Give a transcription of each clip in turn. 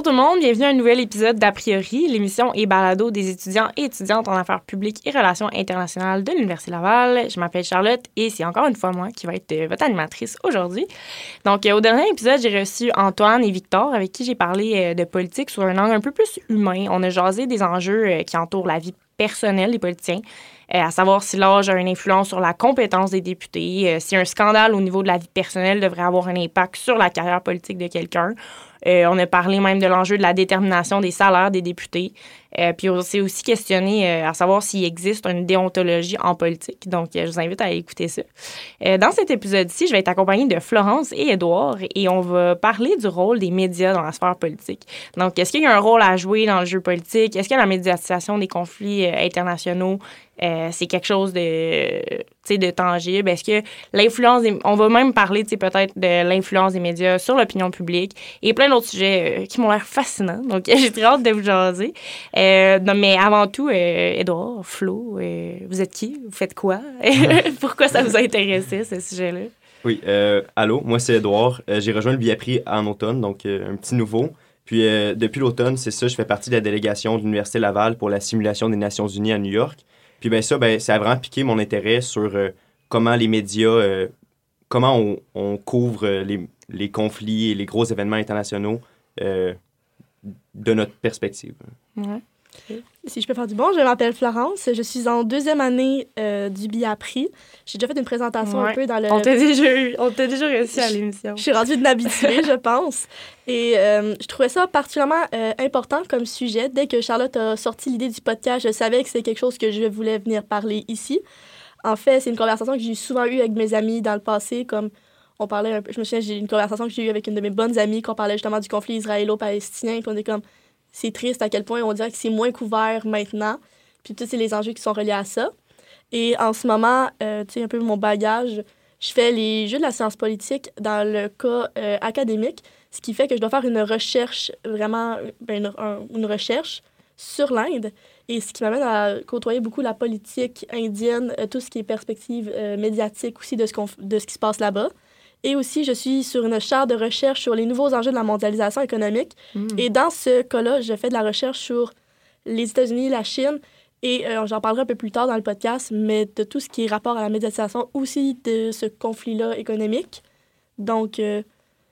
Bonjour tout le monde, bienvenue à un nouvel épisode d'A priori, l'émission et balado des étudiants et étudiantes en affaires publiques et relations internationales de l'Université Laval. Je m'appelle Charlotte et c'est encore une fois moi qui va être euh, votre animatrice aujourd'hui. Donc, euh, au dernier épisode, j'ai reçu Antoine et Victor avec qui j'ai parlé euh, de politique sur un angle un peu plus humain. On a jasé des enjeux qui entourent la vie personnelle des politiciens, à savoir si l'âge a une influence sur la compétence des députés, si un scandale au niveau de la vie personnelle devrait avoir un impact sur la carrière politique de quelqu'un. Euh, on a parlé même de l'enjeu de la détermination des salaires des députés. Euh, puis on s'est aussi questionné euh, à savoir s'il existe une déontologie en politique. Donc, je vous invite à écouter ça. dans cet épisode-ci, je vais être accompagnée de Florence et Édouard et on va parler du rôle des médias dans la sphère politique. Donc, est-ce qu'il y a un rôle à jouer dans le jeu politique? Est-ce que la médiatisation des conflits internationaux? Euh, c'est quelque chose de, de tangible. Est-ce que l'influence On va même parler peut-être de l'influence des médias sur l'opinion publique et plein d'autres sujets euh, qui m'ont l'air fascinants. Donc, j'ai très hâte de vous jaser. Euh, mais avant tout, Edouard, Flo, vous êtes qui? Vous faites quoi? Pourquoi ça vous a intéressé, ce sujet-là? Oui, allô, moi c'est Edouard. j'ai rejoint le Biapri en automne, donc un petit nouveau. Puis depuis l'automne, c'est ça, je fais partie de la délégation de l'Université Laval pour la simulation des Nations Unies à New York. Puis ben ça, ben, ça a vraiment piqué mon intérêt sur euh, comment les médias, euh, comment on, on couvre euh, les, les, conflits et les gros événements internationaux de notre perspective. Si je peux faire du bon, je m'appelle Florence. Je suis en deuxième année du BIAPRI. J'ai déjà fait une présentation un peu dans le. On t'a déjà, eu, on t'a déjà réussi à l'émission. Je suis rendue une habituée, je pense. Et je trouvais ça particulièrement important comme sujet. Dès que Charlotte a sorti l'idée du podcast, je savais que c'était quelque chose que je voulais venir parler ici. En fait, c'est une conversation que j'ai souvent eue avec mes amis dans le passé, comme on parlait un peu, je me souviens, j'ai une conversation que j'ai eue avec une de mes bonnes amies, qu'on parlait justement du conflit israélo-palestinien, puis on est comme, c'est triste à quel point on dirait que c'est moins couvert maintenant. Puis tous c'est les enjeux qui sont reliés à ça. Et en ce moment, euh, tu sais, un peu mon bagage, je fais les jeux de la science politique dans le cas euh, académique, ce qui fait que je dois faire une recherche, vraiment ben, une, recherche sur l'Inde. Et ce qui m'amène à côtoyer beaucoup la politique indienne, euh, tout ce qui est perspective médiatique aussi de ce, de ce qui se passe là-bas. Et aussi, je suis sur une chaire de recherche sur les nouveaux enjeux de la mondialisation économique. Hmm. Et dans ce cas-là, je fais de la recherche sur les États-Unis, la Chine, et euh, j'en parlerai un peu plus tard dans le podcast, mais de tout ce qui est rapport à la médiatisation aussi de ce conflit-là économique. Donc, euh,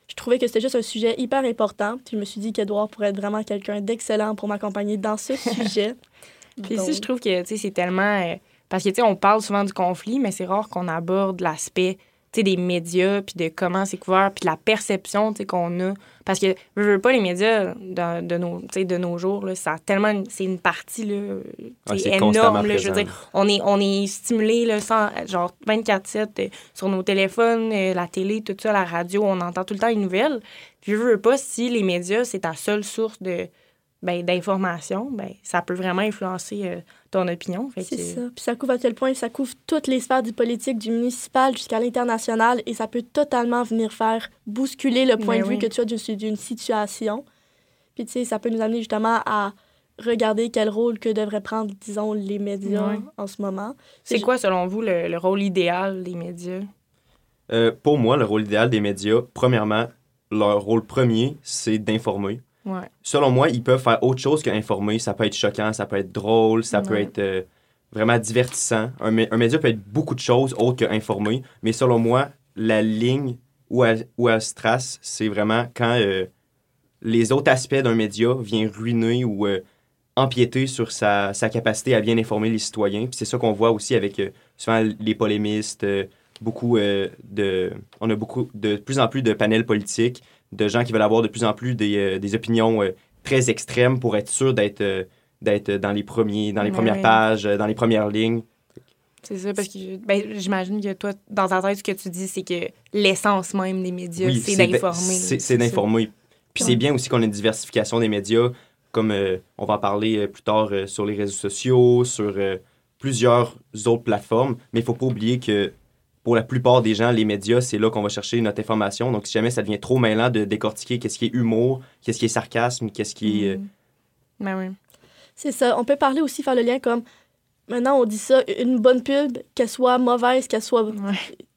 je trouvais que c'était juste un sujet hyper important. Puis je me suis dit qu'Edouard pourrait être vraiment quelqu'un d'excellent pour m'accompagner dans ce sujet. Puis ici, je trouve que c'est tellement. Euh, parce que, tu sais, on parle souvent du conflit, mais c'est rare qu'on aborde l'aspect des médias, puis de comment c'est couvert, puis de la perception qu'on a. Parce que, je veux pas, les médias de, de nos, de nos jours, là, ça tellement... C'est une partie là, énorme. Là, je veux dire, on est, on est stimulé là, sans, genre 24-7 euh, sur nos téléphones, euh, la télé, tout ça, la radio, on entend tout le temps les nouvelles. Puis je veux pas, si les médias, c'est ta seule source de ben, d'information, ben, ça peut vraiment influencer euh, ton opinion. C'est ça. Puis ça couvre à quel point ça couvre toutes les sphères du politique, du municipal jusqu'à l'international, et ça peut totalement venir faire bousculer le point ben de vue que tu as d'une situation. Puis tu sais, ça peut nous amener justement à regarder quel rôle que devraient prendre, disons, les médias en ce moment. C'est quoi, selon vous, le, rôle idéal des médias? Euh, pour moi, le rôle idéal des médias, premièrement, leur rôle premier, c'est d'informer Selon moi, ils peuvent faire autre chose qu'informer. Ça peut être choquant, ça peut être drôle, ça peut être euh, vraiment divertissant. Un, média peut être beaucoup de choses autres qu'informer. Mais selon moi, la ligne où elle, où se trace, c'est vraiment quand euh, les autres aspects d'un média viennent ruiner ou euh, empiéter sur sa, capacité à bien informer les citoyens. Puis c'est ça qu'on voit aussi avec souvent les polémistes, beaucoup de... On a beaucoup de plus en plus de panels politiques de gens qui veulent avoir de plus en plus des, euh, des opinions euh, très extrêmes pour être sûr d'être euh, d'être dans les premiers dans les premières pages, dans les premières lignes. C'est ça, parce que ben, j'imagine que toi, dans ta tête, ce que tu dis, c'est que l'essence même des médias, c'est d'informer. C'est d'informer. Puis c'est bien aussi qu'on ait une diversification des médias, comme on va en parler plus tard sur les réseaux sociaux, sur plusieurs autres plateformes. Mais il ne faut pas oublier que pour la plupart des gens, les médias, c'est là qu'on va chercher notre information. Donc, si jamais ça devient trop mêlant de décortiquer qu'est-ce qui est humour, qu'est-ce qui est sarcasme, qu'est-ce qui est... Euh, mm. Ben oui. C'est ça. On peut parler aussi, faire le lien comme... Maintenant, on dit ça, une bonne pub, qu'elle soit mauvaise, qu'elle soit...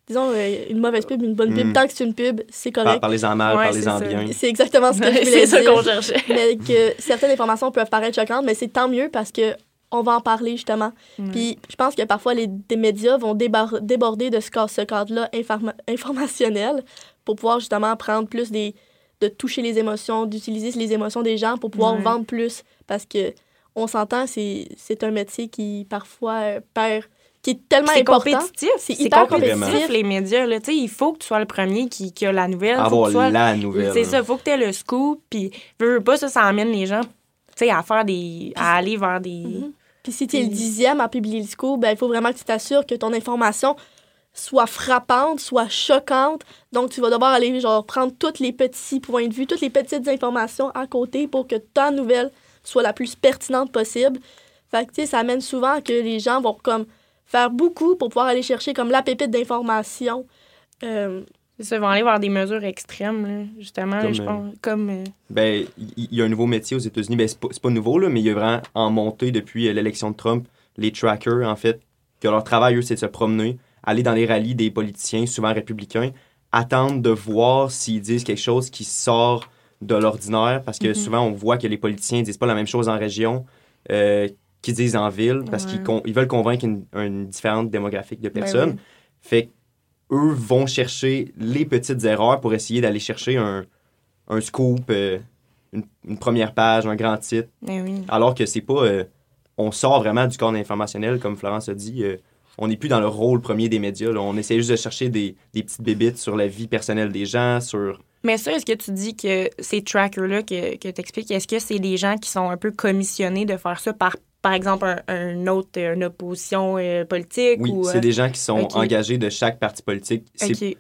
disons, euh, une mauvaise pub, une bonne pub. Mm. Tant que c'est une pub, c'est correct. Parlez-en mal, Ouais, parlez-en bien. C'est exactement ce que je voulais c'est ça dire. qu'on cherchait. mais que certaines informations peuvent paraître choquantes, mais c'est tant mieux parce que on va en parler justement. Puis je pense que parfois les médias vont débar- déborder de ce, ce cadre-là informa- informationnel pour pouvoir justement prendre plus des de toucher les émotions, d'utiliser les émotions des gens pour pouvoir vendre plus parce que on s'entend c'est c'est un métier qui parfois euh, perd qui est tellement C'est important. compétitif. C'est C'est hyper compétitif, compétitif. les médias. Là. Il faut que tu sois le premier qui, qui a la nouvelle. faut Avoir que tu sois- la nouvelle. C'est ça, il faut que tu aies le scoop. Puis, veux, veux pas, ça, ça amène les gens à faire des. à aller vers des. Mhm. Puis si tu es le dixième à publier le scoop, ben, il faut vraiment que tu t'assures que ton information soit frappante, soit choquante. Donc, tu vas devoir aller genre, prendre tous les petits points de vue, toutes les petites informations à côté pour que ta nouvelle soit la plus pertinente possible. Fait que, ça amène souvent que les gens vont comme faire beaucoup pour pouvoir aller chercher comme la pépite d'information. Euh, ils vont aller vers des mesures extrêmes, là, justement. Comme, je euh, pense. Comme. euh, Ben, il y a un nouveau métier aux États-Unis. Ben, c'est pas, pas nouveau, là, mais il y a vraiment en montée depuis euh, l'élection de Trump. Les trackers, en fait, que leur travail, eux, c'est de se promener, aller dans les rallyes des politiciens, souvent républicains, attendre de voir s'ils disent quelque chose qui sort de l'ordinaire, parce que Mhm. souvent, on voit que les politiciens disent pas la même chose en région euh, qu'ils disent en ville, parce Ouais. qu'ils ils veulent convaincre une, une différente démographique de Ben personnes. oui. Fait eux vont chercher les petites erreurs pour essayer d'aller chercher un, un scoop, euh, une, une première page, un grand titre, oui. alors que c'est pas. euh, on sort vraiment du corps informationnel, comme Florence a dit. euh, on n'est plus dans le rôle premier des médias. là. On essaie juste de chercher des, des petites bébites sur la vie personnelle des gens, sur. Mais ça, est-ce que tu dis que ces trackers-là que, que tu expliques, est-ce que c'est des gens qui sont un peu commissionnés de faire ça par, par exemple, un, un autre, une opposition euh, politique? Oui, ou, c'est des gens qui sont engagés de chaque parti politique. C'est- OK.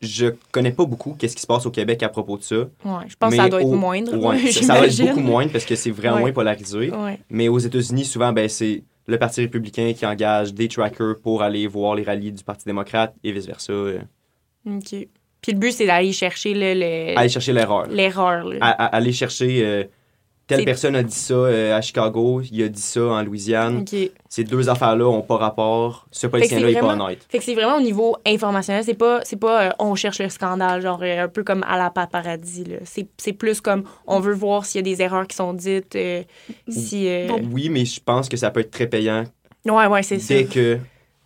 Je connais pas beaucoup qu'est-ce qui se passe au Québec à propos de ça. Ouais, je pense que ça doit être moindre. Ouais, ça, va être beaucoup moindre parce que c'est vraiment moins polarisé. Mais aux États-Unis, souvent, ben, c'est le Parti républicain qui engage des trackers pour aller voir les rallyes du Parti démocrate et vice-versa. euh, OK. Puis le but, c'est d'aller chercher le- le- Aller chercher l'erreur. l'erreur. Aller chercher euh, telle personne a dit ça euh, à Chicago, il a dit ça en Louisiane. Ces deux affaires-là n'ont pas rapport. Ce politicien-là n'est pas honnête. Fait que c'est vraiment au niveau informationnel. C'est pas, c'est pas euh, on cherche le scandale, genre euh, un peu comme à la paparazzi. là. C'est, c'est plus comme on veut voir s'il y a des erreurs qui sont dites. euh, si, euh, Bon. Oui, mais je pense que ça peut être très payant Ouais, ouais, c'est ça. dès que.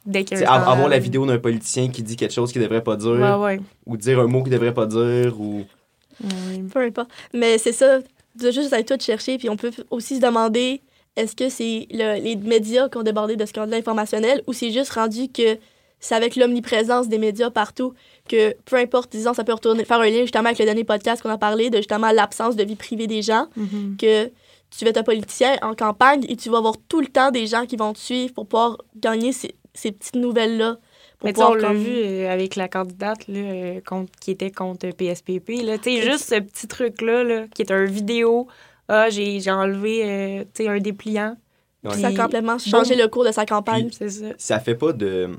Dès av- avoir la vidéo d'un politicien qui dit quelque chose qu'il devrait pas dire, Ouais, ouais. ou dire un mot qu'il devrait pas dire, ou. Ouais. Peu importe. Mais c'est ça, de juste aller tout chercher. Puis on peut aussi se demander est-ce que c'est le- les médias qui ont débordé de scandale informationnel ou c'est juste rendu que c'est avec l'omniprésence des médias partout que peu importe, disons, ça peut retourner, faire un lien justement avec le dernier podcast qu'on a parlé de justement l'absence de vie privée des gens, Mhm. que tu vas être un politicien en campagne et tu vas avoir tout le temps des gens qui vont te suivre pour pouvoir gagner ces, ces petites nouvelles-là. Pour Mais tu sais, on l'a comme- vu euh, avec la candidate là, euh, contre- qui était contre PSPP. Là. Tu sais, Et- juste ce petit truc-là, là, qui est un vidéo. Ah, j'ai, j'ai enlevé euh, tu sais, un dépliant. Ouais. Ça a Puis- complètement changé bon. le cours de sa campagne. C'est ça. ça fait pas de.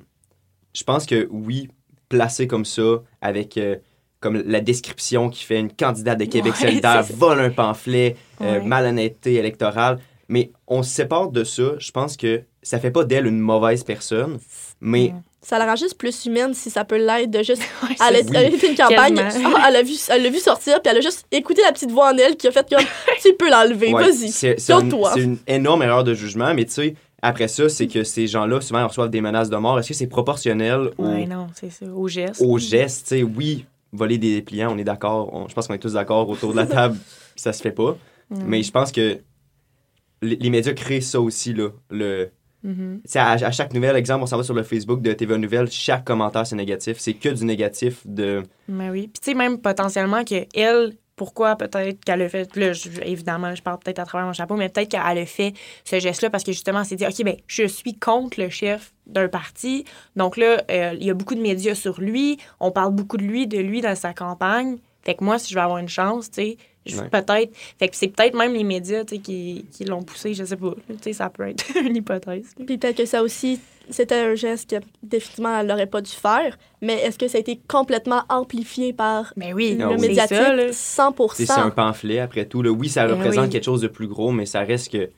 Je pense que oui, placé comme ça, avec euh, comme la description qui fait une candidate de Québec Ouais, solidaire vole un pamphlet, euh, Ouais. malhonnêteté électorale. Mais on se sépare de ça. Je pense que ça fait pas d'elle une mauvaise personne, mais Ouais. Ça la rend juste plus humaine si ça peut l'être de juste. Ouais, Elle a, c'est- Oui. elle a fait une campagne, ah, elle, a vu, elle l'a vu sortir, puis elle a juste écouté la petite voix en elle qui a fait comme Tu peux l'enlever, ouais, vas-y. c'est c'est sur un- toi. c'est une énorme erreur de jugement. Mais tu sais, après ça, c'est que ces gens-là, souvent, reçoivent des menaces de mort. Est-ce que c'est proportionnel au, Ouais, non, c'est ça. Au geste. au geste? Tu sais, oui, voler des dépliants, on est d'accord. On- Je pense qu'on est tous d'accord autour de la table, ça se fait pas. Mais je pense que les, les médias créent ça aussi, là. Le, Sais, à, à chaque nouvelle, exemple, on s'en va sur le Facebook de TVA Nouvelle, chaque commentaire, c'est négatif. C'est que du négatif de... Mais oui. Puis tu sais, même potentiellement que elle, pourquoi peut-être qu'elle a fait, là, je- évidemment, je parle peut-être à travers mon chapeau, mais peut-être qu'elle a fait ce geste-là parce que justement, elle s'est dit, OK, ben je suis contre le chef d'un parti. Donc là, euh, il y a beaucoup de médias sur lui. On parle beaucoup de lui, de lui dans sa campagne. Fait que moi, si je veux avoir une chance, tu sais, Ouais. peut-être. Fait que c'est peut-être même les médias, tu sais, qui, qui l'ont poussé, je sais pas. Tu sais, ça peut être une hypothèse. Puis peut-être que ça aussi, c'était un geste que définitivement elle n'aurait pas dû faire, mais est-ce que ça a été complètement amplifié par Mais oui, Ah le oui. c'est médiatique ça, là. 100%? tu sais, C'est un pamphlet, après tout. Là. Oui, ça Ben représente oui. quelque chose de plus gros, mais ça reste que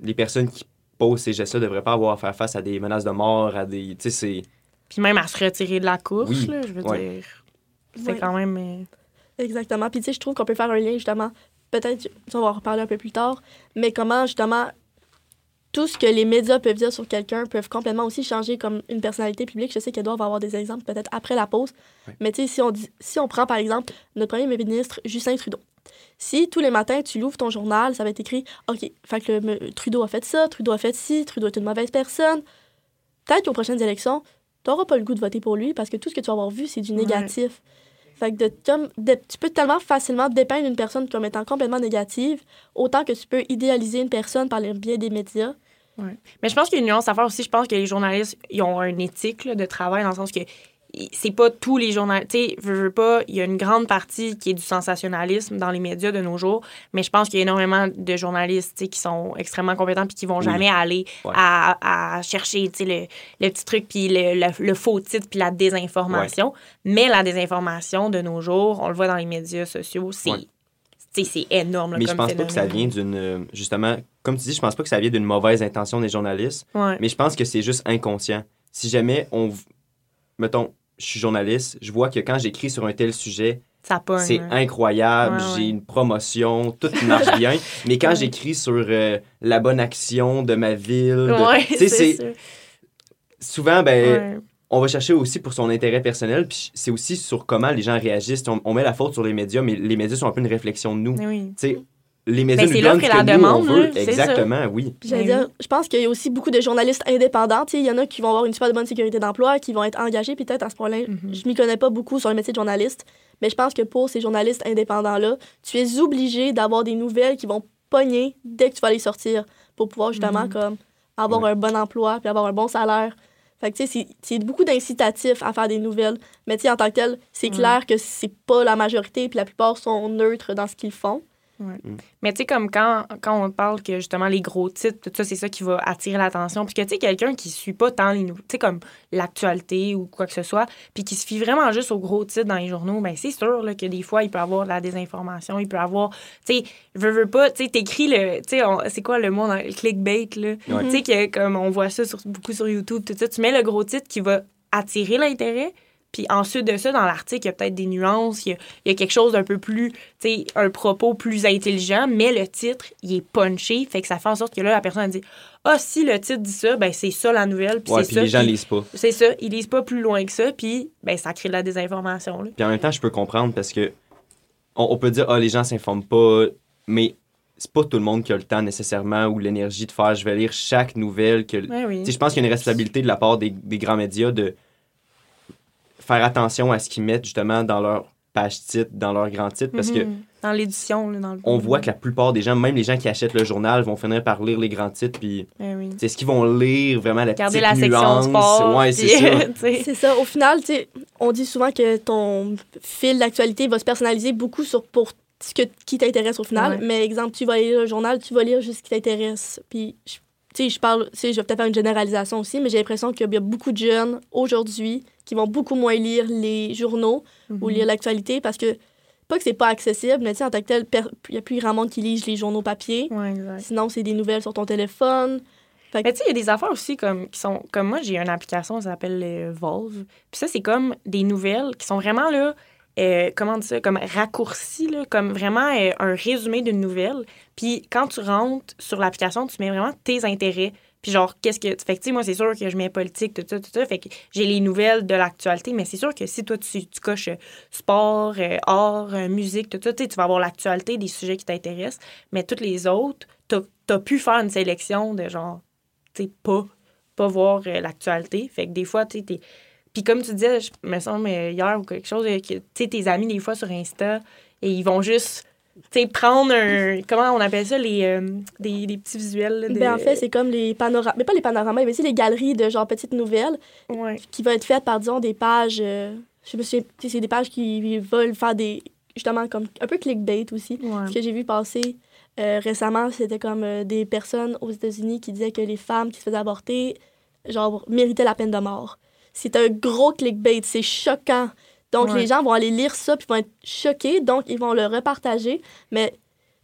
les personnes qui posent ces gestes-là ne devraient pas avoir à faire face à des menaces de mort, à des... Tu sais, c'est... Puis même à se retirer de la course, là, je veux dire. C'est quand même. Exactement. Puis tu sais, je trouve qu'on peut faire un lien justement. Peut-être, on va en reparler un peu plus tard, mais comment justement tout ce que les médias peuvent dire sur quelqu'un peuvent complètement aussi changer comme une personnalité publique. Je sais qu'elle doit avoir des exemples peut-être après la pause. Mais tu sais, si on, si on prend par exemple notre premier ministre, Justin Trudeau. Si tous les matins tu l'ouvres ton journal, ça va être écrit OK, fait que Trudeau a fait ça, Trudeau a fait ci, Trudeau est une mauvaise personne. Peut-être qu'aux prochaines élections, tu n'auras pas le goût de voter pour lui parce que tout ce que tu vas avoir vu, c'est du négatif. Fait de, tu peux tellement facilement dépeindre une personne comme étant complètement négative, autant que tu peux idéaliser une personne par le biais des médias. Mais je pense qu'il y a une nuance à faire aussi. Je pense que les journalistes ils ont une éthique de travail dans le sens que c'est pas tous les journalistes. Tu sais, je veux pas, il y a une grande partie qui est du sensationnalisme dans les médias de nos jours, mais je pense qu'il y a énormément de journalistes qui sont extrêmement compétents puis qui vont jamais aller à, à, chercher le, le petit truc puis le, le, faux titre puis la désinformation. Mais la désinformation de nos jours, on le voit dans les médias sociaux, c'est. C'est énorme. mais je pense pas que ça vient d'une. Justement, comme tu dis, je pense pas que ça vient d'une mauvaise intention des journalistes. Mais je pense que c'est juste inconscient. Si jamais on. Mettons, je suis journaliste, je vois que quand j'écris sur un tel sujet, c'est incroyable, j'ai une promotion, tout marche bien. Mais quand j'écris sur euh, la bonne action de ma ville, c'est souvent ben on va chercher aussi pour son intérêt personnel, puis c'est aussi sur comment les gens réagissent. On, met la faute sur les médias, mais les médias sont un peu une réflexion de nous. Oui les ben, nous donnent ce que la nous, on veut. Exactement, oui. Ben dire, je pense qu'il y a aussi beaucoup de journalistes indépendants. Il y en a qui vont avoir une super bonne sécurité d'emploi, qui vont être engagés. Peut-être à ce point-là, mm-hmm. je m'y connais pas beaucoup sur le métier de journaliste, mais je pense que pour ces journalistes indépendants-là, tu es obligé d'avoir des nouvelles qui vont pogner dès que tu vas les sortir pour pouvoir justement mm-hmm. comme avoir un bon emploi puis avoir un bon salaire. Fait que, tu sais, c'est beaucoup d'incitatifs à faire des nouvelles. Mais, tu sais, en tant que tel, c'est clair que c'est pas la majorité, puis la plupart sont neutres dans ce qu'ils font. Mm. Mais tu sais, comme quand, quand on parle que justement les gros titres, tout ça, c'est ça qui va attirer l'attention. Puis que tu sais, quelqu'un qui suit pas tant les tu sais, comme l'actualité ou quoi que ce soit, puis qui se fie vraiment juste aux gros titres dans les journaux, ben c'est sûr là, que des fois, il peut avoir de la désinformation, il peut avoir, tu sais, veux, veux pas, tu sais, t'écris le, tu sais, c'est quoi le mot dans le clickbait, là? Tu sais, que comme on voit ça sur, beaucoup sur YouTube, tout ça, tu mets le gros titre qui va attirer l'intérêt, puis ensuite de ça, dans l'article, il y a peut-être des nuances, il y a, quelque chose d'un peu plus, tu sais, un propos plus intelligent, mais le titre, il est punché, fait que ça fait en sorte que là, la personne dit Ah, si le titre dit ça, ben c'est ça la nouvelle. Puis ouais, puis les gens lisent pas. C'est ça, ils lisent pas plus loin que ça, puis ben ça crée de la désinformation. Puis en même temps, je peux comprendre parce que on, peut dire Ah, les gens s'informent pas, mais c'est pas tout le monde qui a le temps nécessairement ou l'énergie de faire je vais lire chaque nouvelle. que Je pense qu'il y a une responsabilité de la part des, des grands médias de faire attention à ce qu'ils mettent justement dans leur page titre, dans leur grand titre, parce que... Mhm. Dans l'édition, dans le... On voit que la plupart des gens, même les gens qui achètent le journal, vont finir par lire les grands titres, puis... Eh c'est ce qu'ils vont lire vraiment la petite la nuance. Section sport, ouais, c'est ça. c'est ça. Au final, on dit souvent que ton fil d'actualité va se personnaliser beaucoup sur pour ce que, qui t'intéresse au final. Mais exemple, tu vas lire le journal, tu vas lire juste ce qui t'intéresse. Puis sais, je parle, je vais peut-être faire une généralisation aussi, mais j'ai l'impression qu'il y a beaucoup de jeunes aujourd'hui qui vont beaucoup moins lire les journaux ou mhm. lire l'actualité parce que, pas que c'est pas accessible, mais en tant que tel, il y a plus grand monde qui lit les journaux papier. Sinon, c'est des nouvelles sur ton téléphone. Mais tu sais, il y a des affaires aussi comme, qui sont. Comme moi, j'ai une application, ça s'appelle euh, Volve. Puis ça, c'est comme des nouvelles qui sont vraiment là euh, comment dire ça, comme raccourci, comme vraiment euh, un résumé d'une nouvelle. Puis quand tu rentres sur l'application, tu mets vraiment tes intérêts. Puis genre, qu'est-ce que. Fait que, moi, c'est sûr que je mets politique, tout ça, tout ça. Fait que j'ai les nouvelles de l'actualité, mais c'est sûr que si toi, tu, coches euh, sport, art, musique, tout ça, tu vas avoir l'actualité des sujets qui t'intéressent. Mais toutes les autres, tu as pu faire une sélection de genre, tu sais, pas, pas voir l'actualité. Fait que des fois, tu sais, puis comme tu disais, je me semble hier ou quelque chose, que tu sais, tes amis, des fois, sur Insta, et ils vont juste tu sais, prendre un. Comment on appelle ça, les, euh, des, des, petits visuels? Ben, en fait, c'est comme les panoramas. Mais pas les panoramas, mais aussi les galeries de genre petites nouvelles qui vont être faites par, disons, des pages. Euh, je me souviens, c'est des pages qui veulent faire des. Justement, comme un peu clickbait aussi. Ce que j'ai vu passer euh, récemment, c'était comme des personnes aux États-Unis qui disaient que les femmes qui se faisaient avorter, genre, méritaient la peine de mort c'est un gros clickbait, c'est choquant. Donc, les gens vont aller lire ça, puis vont être choqués, donc ils vont le repartager. Mais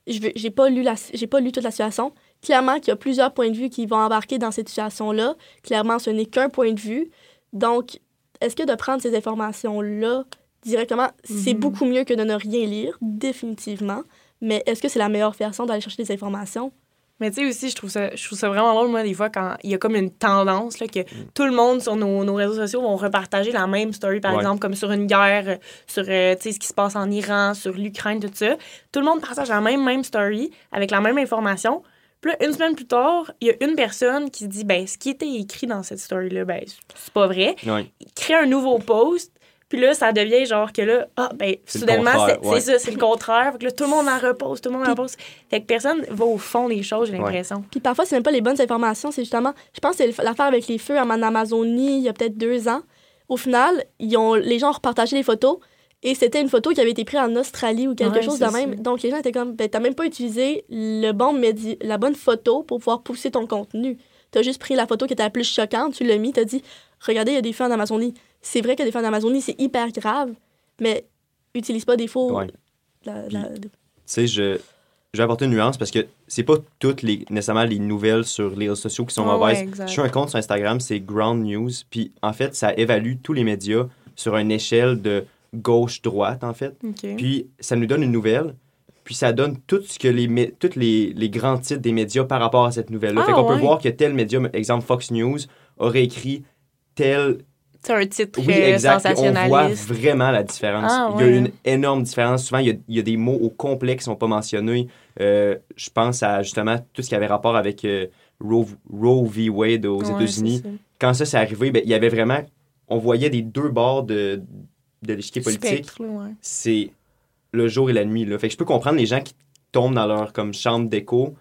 je n'ai pas, lu pas lu toute la situation. Clairement qu'il y a plusieurs points de vue qui vont embarquer dans cette situation-là. Clairement, ce n'est qu'un point de vue. Donc, est-ce que de prendre ces informations-là directement, c'est mhm. beaucoup mieux que de ne rien lire, définitivement? Mais est-ce que c'est la meilleure façon d'aller chercher des informations? Mais tu sais aussi, je trouve, ça, je trouve ça vraiment drôle, moi, des fois, quand il y a comme une tendance là, que mm. tout le monde sur nos, nos, réseaux sociaux vont repartager la même story, par exemple, comme sur une guerre, sur euh, ce qui se passe en Iran, sur l'Ukraine, tout ça. Tout le monde partage la même, même story avec la même information. Puis là, une semaine plus tard, il y a une personne qui dit ben ce qui était écrit dans cette story-là, ben c'est pas vrai. Il crée un nouveau post puis là, ça devient genre que là, ah, ben, soudainement, c'est ça, c'est le contraire. Fait que là, tout le monde en repose, tout le monde en repose. Fait que personne va au fond des choses, j'ai l'impression. Puis parfois, c'est même pas les bonnes informations, c'est justement, je pense que c'est l'affaire avec les feux en Amazonie, il y a peut-être deux ans. Au final, ils ont, les gens ont repartagé les photos et c'était une photo qui avait été prise en Australie ou quelque chose de même. Donc les gens étaient comme, ben, t'as même pas utilisé le bon médi la bonne photo pour pouvoir pousser ton contenu. T'as juste pris la photo qui était la plus choquante, tu l'as mis, t'as dit, regardez, il y a des feux en Amazonie c'est vrai que des feux en Amazonie, c'est hyper grave, mais utilise pas des faux. Tu sais, je, je vais apporter une nuance parce que c'est pas toutes les, nécessairement les nouvelles sur les réseaux sociaux qui sont mauvaises. je suis un compte sur Instagram, c'est Ground News. Puis en fait, ça évalue tous les médias sur une échelle de gauche-droite, en fait. Puis ça nous donne une nouvelle. Puis ça donne tout ce que les, tous les, les grands titres des médias par rapport à cette nouvelle-là. fait ah, qu'on peut voir que tel média, exemple Fox News, aurait écrit tel un titre oui, exact. On voit vraiment la différence. Ah, il y a une énorme différence. Souvent, il y a, des mots au complet qui ne sont pas mentionnés. Euh, je pense à justement tout ce qui avait rapport avec euh, Roe, v. Wade aux États-Unis. Quand ça s'est arrivé, ben, il y avait vraiment. On voyait des deux bords de, de l'échiquier politique. C'est le jour et la nuit. Là. Fait que je peux comprendre les gens qui tombent dans leur comme chambre d'écho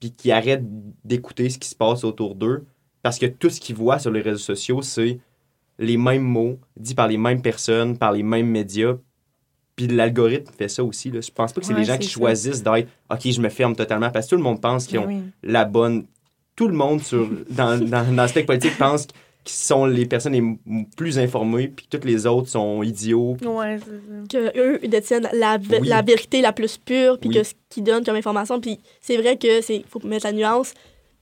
puis qui arrêtent d'écouter ce qui se passe autour d'eux parce que tout ce qu'ils voient sur les réseaux sociaux, c'est les mêmes mots, dits par les mêmes personnes, par les mêmes médias. Puis l'algorithme fait ça aussi. Là. Je pense pas que c'est les gens qui choisissent d'être OK, je me ferme totalement parce que tout le monde pense qu'ils ont la bonne. Tout le monde sur, dans, dans, dans le politique pense qu'ils sont les personnes les plus informées, puis toutes les autres sont idiots. Ouais, que eux détiennent la, la vérité la plus pure, puis que ce qu'ils donnent comme information. Puis c'est vrai que c'est faut mettre la nuance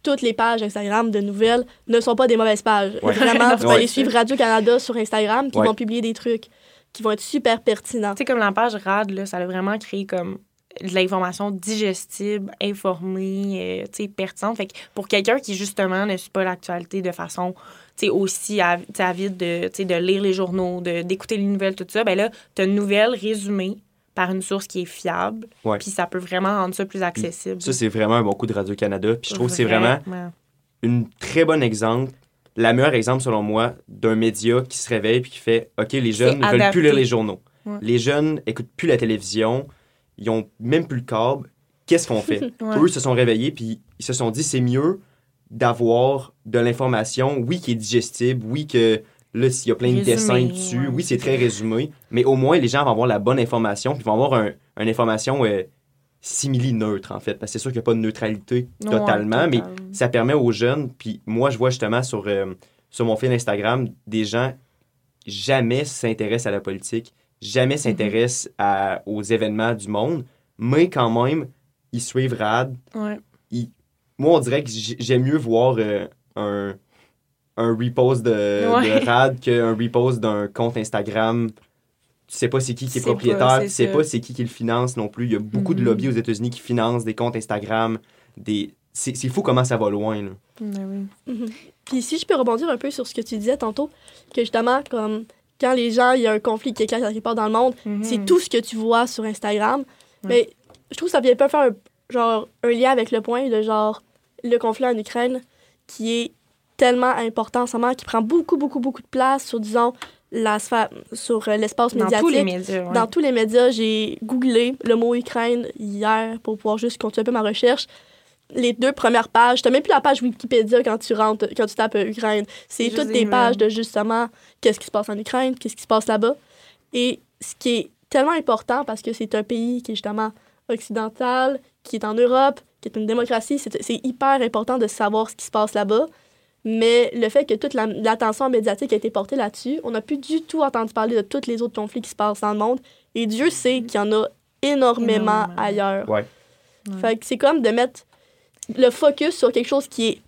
toutes les pages Instagram de nouvelles ne sont pas des mauvaises pages. Vraiment, tu peux aller suivre Radio-Canada sur Instagram qui vont publier des trucs qui vont être super pertinents. Tu sais, comme la page RAD, là, ça a vraiment créé comme de l'information digestible, informée, euh, tu sais, pertinente. Fait que pour quelqu'un qui, justement, ne suit pas l'actualité de façon tu sais, aussi avide de, de lire les journaux, d'écouter les nouvelles, tout ça, ben là, tu as une nouvelle résumée par une source qui est fiable. Puis ça peut vraiment rendre ça plus accessible. Ça, c'est vraiment un bon coup de Radio-Canada. Puis je trouve que c'est vraiment un très bon exemple, la meilleure exemple, selon moi, d'un média qui se réveille puis qui fait OK, les jeunes ne veulent plus lire les journaux. Les jeunes écoutent plus la télévision, ils ont même plus le câble. Qu'est-ce qu'on fait? Eux se sont réveillés puis ils se sont dit c'est mieux d'avoir de l'information, oui, qui est digestible, oui, que Là, s'il y a plein de dessins dessus, oui, c'est très résumé, mais au moins, les gens vont avoir la bonne information, puis vont avoir un, une information euh, simili-neutre, en fait. Parce que c'est sûr qu'il n'y a pas de neutralité totalement, mais ça permet aux jeunes, puis moi, je vois justement sur, euh, sur mon fil Instagram des gens jamais s'intéressent à la politique, jamais mhm. s'intéressent aux événements du monde, mais quand même, ils suivent RAD. moi, on dirait que j'aime mieux voir euh, un un repost de, RAD qu'un repost d'un compte Instagram. Tu sais pas c'est qui qui est, propriétaire, tu sais pas c'est qui qui le finance non plus. Il y a beaucoup de mm-hmm. lobbies aux États-Unis qui financent des comptes Instagram. Des... C'est fou comment ça va loin. Là. Ben mm-hmm. Puis si je peux rebondir un peu sur ce que tu disais tantôt, que justement, comme quand les gens, il y a un conflit qui éclate quelque part dans le monde, mm-hmm. c'est tout ce que tu vois sur Instagram. Mais je trouve que ça vient pas faire un, genre, un lien avec le point de genre le conflit en Ukraine qui est tellement important en ce moment, qui prend beaucoup, beaucoup, beaucoup de place sur, disons, la sphère, sur euh, l'espace médiatique. Dans tous les médias. Dans tous les médias, j'ai googlé le mot Ukraine hier pour pouvoir juste continuer un peu ma recherche. Les deux premières pages, tu même plus la page Wikipédia quand tu rentres, quand tu tapes euh, Ukraine. C'est toutes des pages de justement qu'est-ce qui se passe en Ukraine, qu'est-ce qui se passe là-bas. Et ce qui est tellement important parce que c'est un pays qui est justement occidental, qui est en Europe, qui est une démocratie, c'est hyper important de savoir ce qui se passe là-bas. Mais le fait que toute l'attention médiatique a été portée là-dessus, on n'a plus du tout entendu parler de tous les autres conflits qui se passent dans le monde. Et Dieu sait qu'il y en a énormément, ailleurs. Ouais. Fait que c'est comme de mettre le focus sur quelque chose qui est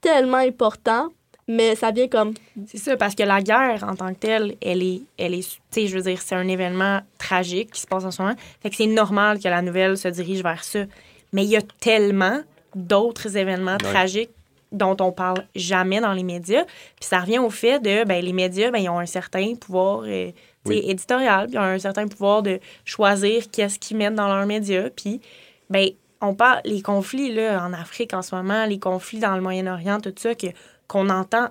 tellement important, mais ça vient comme... C'est ça, parce que la guerre, en tant que telle, elle est... Elle est tu sais, je veux dire, c'est un événement tragique qui se passe en ce moment. Fait que c'est normal que la nouvelle se dirige vers ça. Mais il y a tellement d'autres événements tragiques dont on parle jamais dans les médias. Puis ça revient au fait de, ben, les médias, ben, ils ont un certain pouvoir euh, éditorial, puis ils ont un certain pouvoir de choisir qu'est-ce qu'ils mettent dans leurs médias. Puis, ben, on parle, les conflits là, en Afrique en ce moment, les conflits dans le Moyen-Orient, tout ça, que, qu'on entend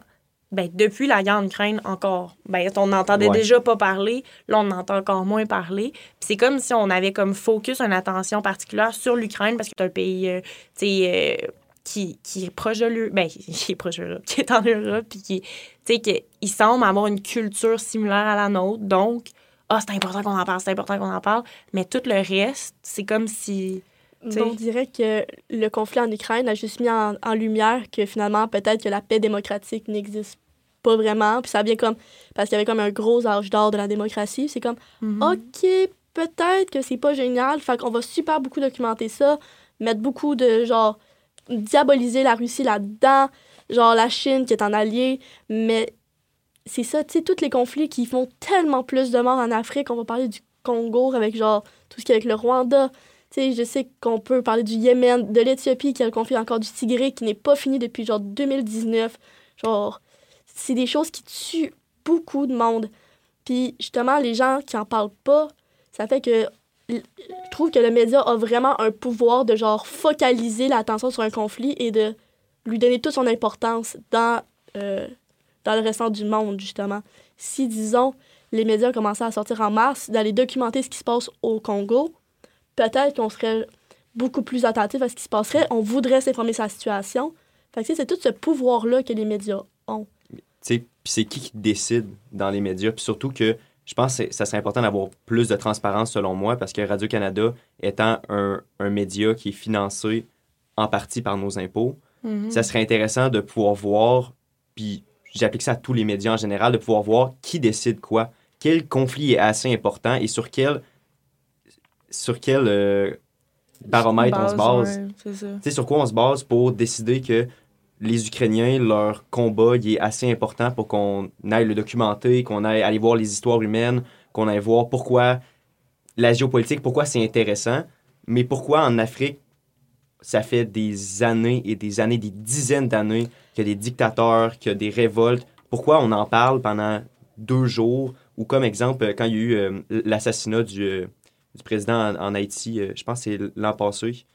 ben, depuis la guerre en Ukraine encore. Ben, on n'entendait déjà pas parler, là, on entend encore moins parler. Puis c'est comme si on avait comme focus une attention particulière sur l'Ukraine parce que c'est un pays, euh, euh, qui, qui, est proche de l'Europe, ben, qui est proche de l'Europe, qui est en Europe, puis qui, tu sais, qu'il semble avoir une culture similaire à la nôtre. Donc, ah, c'est important qu'on en parle, c'est important qu'on en parle. Mais tout le reste, c'est comme si. on dirait que le conflit en Ukraine a juste mis en, lumière que finalement, peut-être que la paix démocratique n'existe pas vraiment. Puis ça vient comme. Parce qu'il y avait comme un gros âge d'or de la démocratie. C'est comme, mm-hmm. OK, peut-être que c'est pas génial. Fait qu'on va super beaucoup documenter ça, mettre beaucoup de genre diaboliser la Russie là-dedans, genre la Chine qui est en allié, mais c'est ça, tu sais, tous les conflits qui font tellement plus de morts en Afrique, on va parler du Congo avec genre tout ce qui est avec le Rwanda, tu sais, je sais qu'on peut parler du Yémen, de l'Éthiopie qui a le conflit encore du Tigré qui n'est pas fini depuis genre 2019, genre, c'est des choses qui tuent beaucoup de monde. Puis justement, les gens qui en parlent pas, ça fait que je trouve que le média a vraiment un pouvoir de genre focaliser l'attention sur un conflit et de lui donner toute son importance dans, euh, dans le restant du monde, justement. Si, disons, les médias commençaient à sortir en mars, d'aller documenter ce qui se passe au Congo, peut-être qu'on serait beaucoup plus attentif à ce qui se passerait. On voudrait s'informer de sa situation. Fait c'est tout ce pouvoir-là que les médias ont. C'est qui qui décide dans les médias? Puis surtout que je pense que ça serait important d'avoir plus de transparence selon moi parce que Radio-Canada étant un, média qui est financé en partie par nos impôts, mhm. ça serait intéressant de pouvoir voir, puis j'applique ça à tous les médias en général, de pouvoir voir qui décide quoi, quel conflit est assez important et sur quel, sur quel euh, baromètre on se base. Ouais, sur quoi on se base pour décider que les Ukrainiens, leur combat il est assez important pour qu'on aille le documenter, qu'on aille aller voir les histoires humaines, qu'on aille voir pourquoi la géopolitique, pourquoi c'est intéressant, mais pourquoi en Afrique, ça fait des années et des années, des dizaines d'années qu'il y a des dictateurs, qu'il y a des révoltes. Pourquoi on en parle pendant deux jours? Ou comme exemple, quand il y a eu euh, l'assassinat du, euh, du, président en, Haïti, euh, je pense que c'est l'an passé.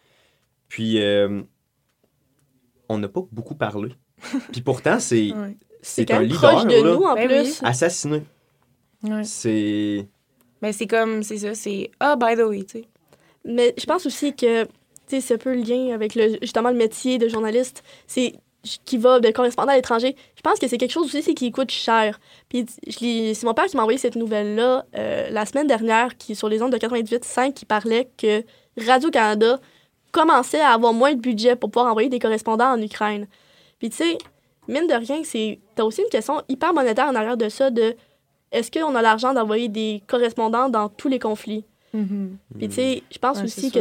Puis on n'a pas beaucoup parlé. Puis pourtant, c'est c'est un leader de nous, en ben plus. assassiné. C'est... Mais c'est comme, c'est ça, c'est « Ah, by the way », tu sais. Mais je pense aussi que, tu sais, c'est un peu le lien avec le, justement le métier de journaliste. C'est qui va de correspondant à l'étranger. Je pense que c'est quelque chose aussi c'est qui coûte cher. Puis c'est mon père qui m'a envoyé cette nouvelle-là euh, la semaine dernière, qui sur les ondes de 98.5, qui parlait que Radio-Canada commençait à avoir moins de budget pour pouvoir envoyer des correspondants en Ukraine. Puis tu sais, mine de rien, c'est t'as aussi une question hyper monétaire en arrière de ça de est-ce qu'on a l'argent d'envoyer des correspondants dans tous les conflits? Puis tu sais, je pense aussi que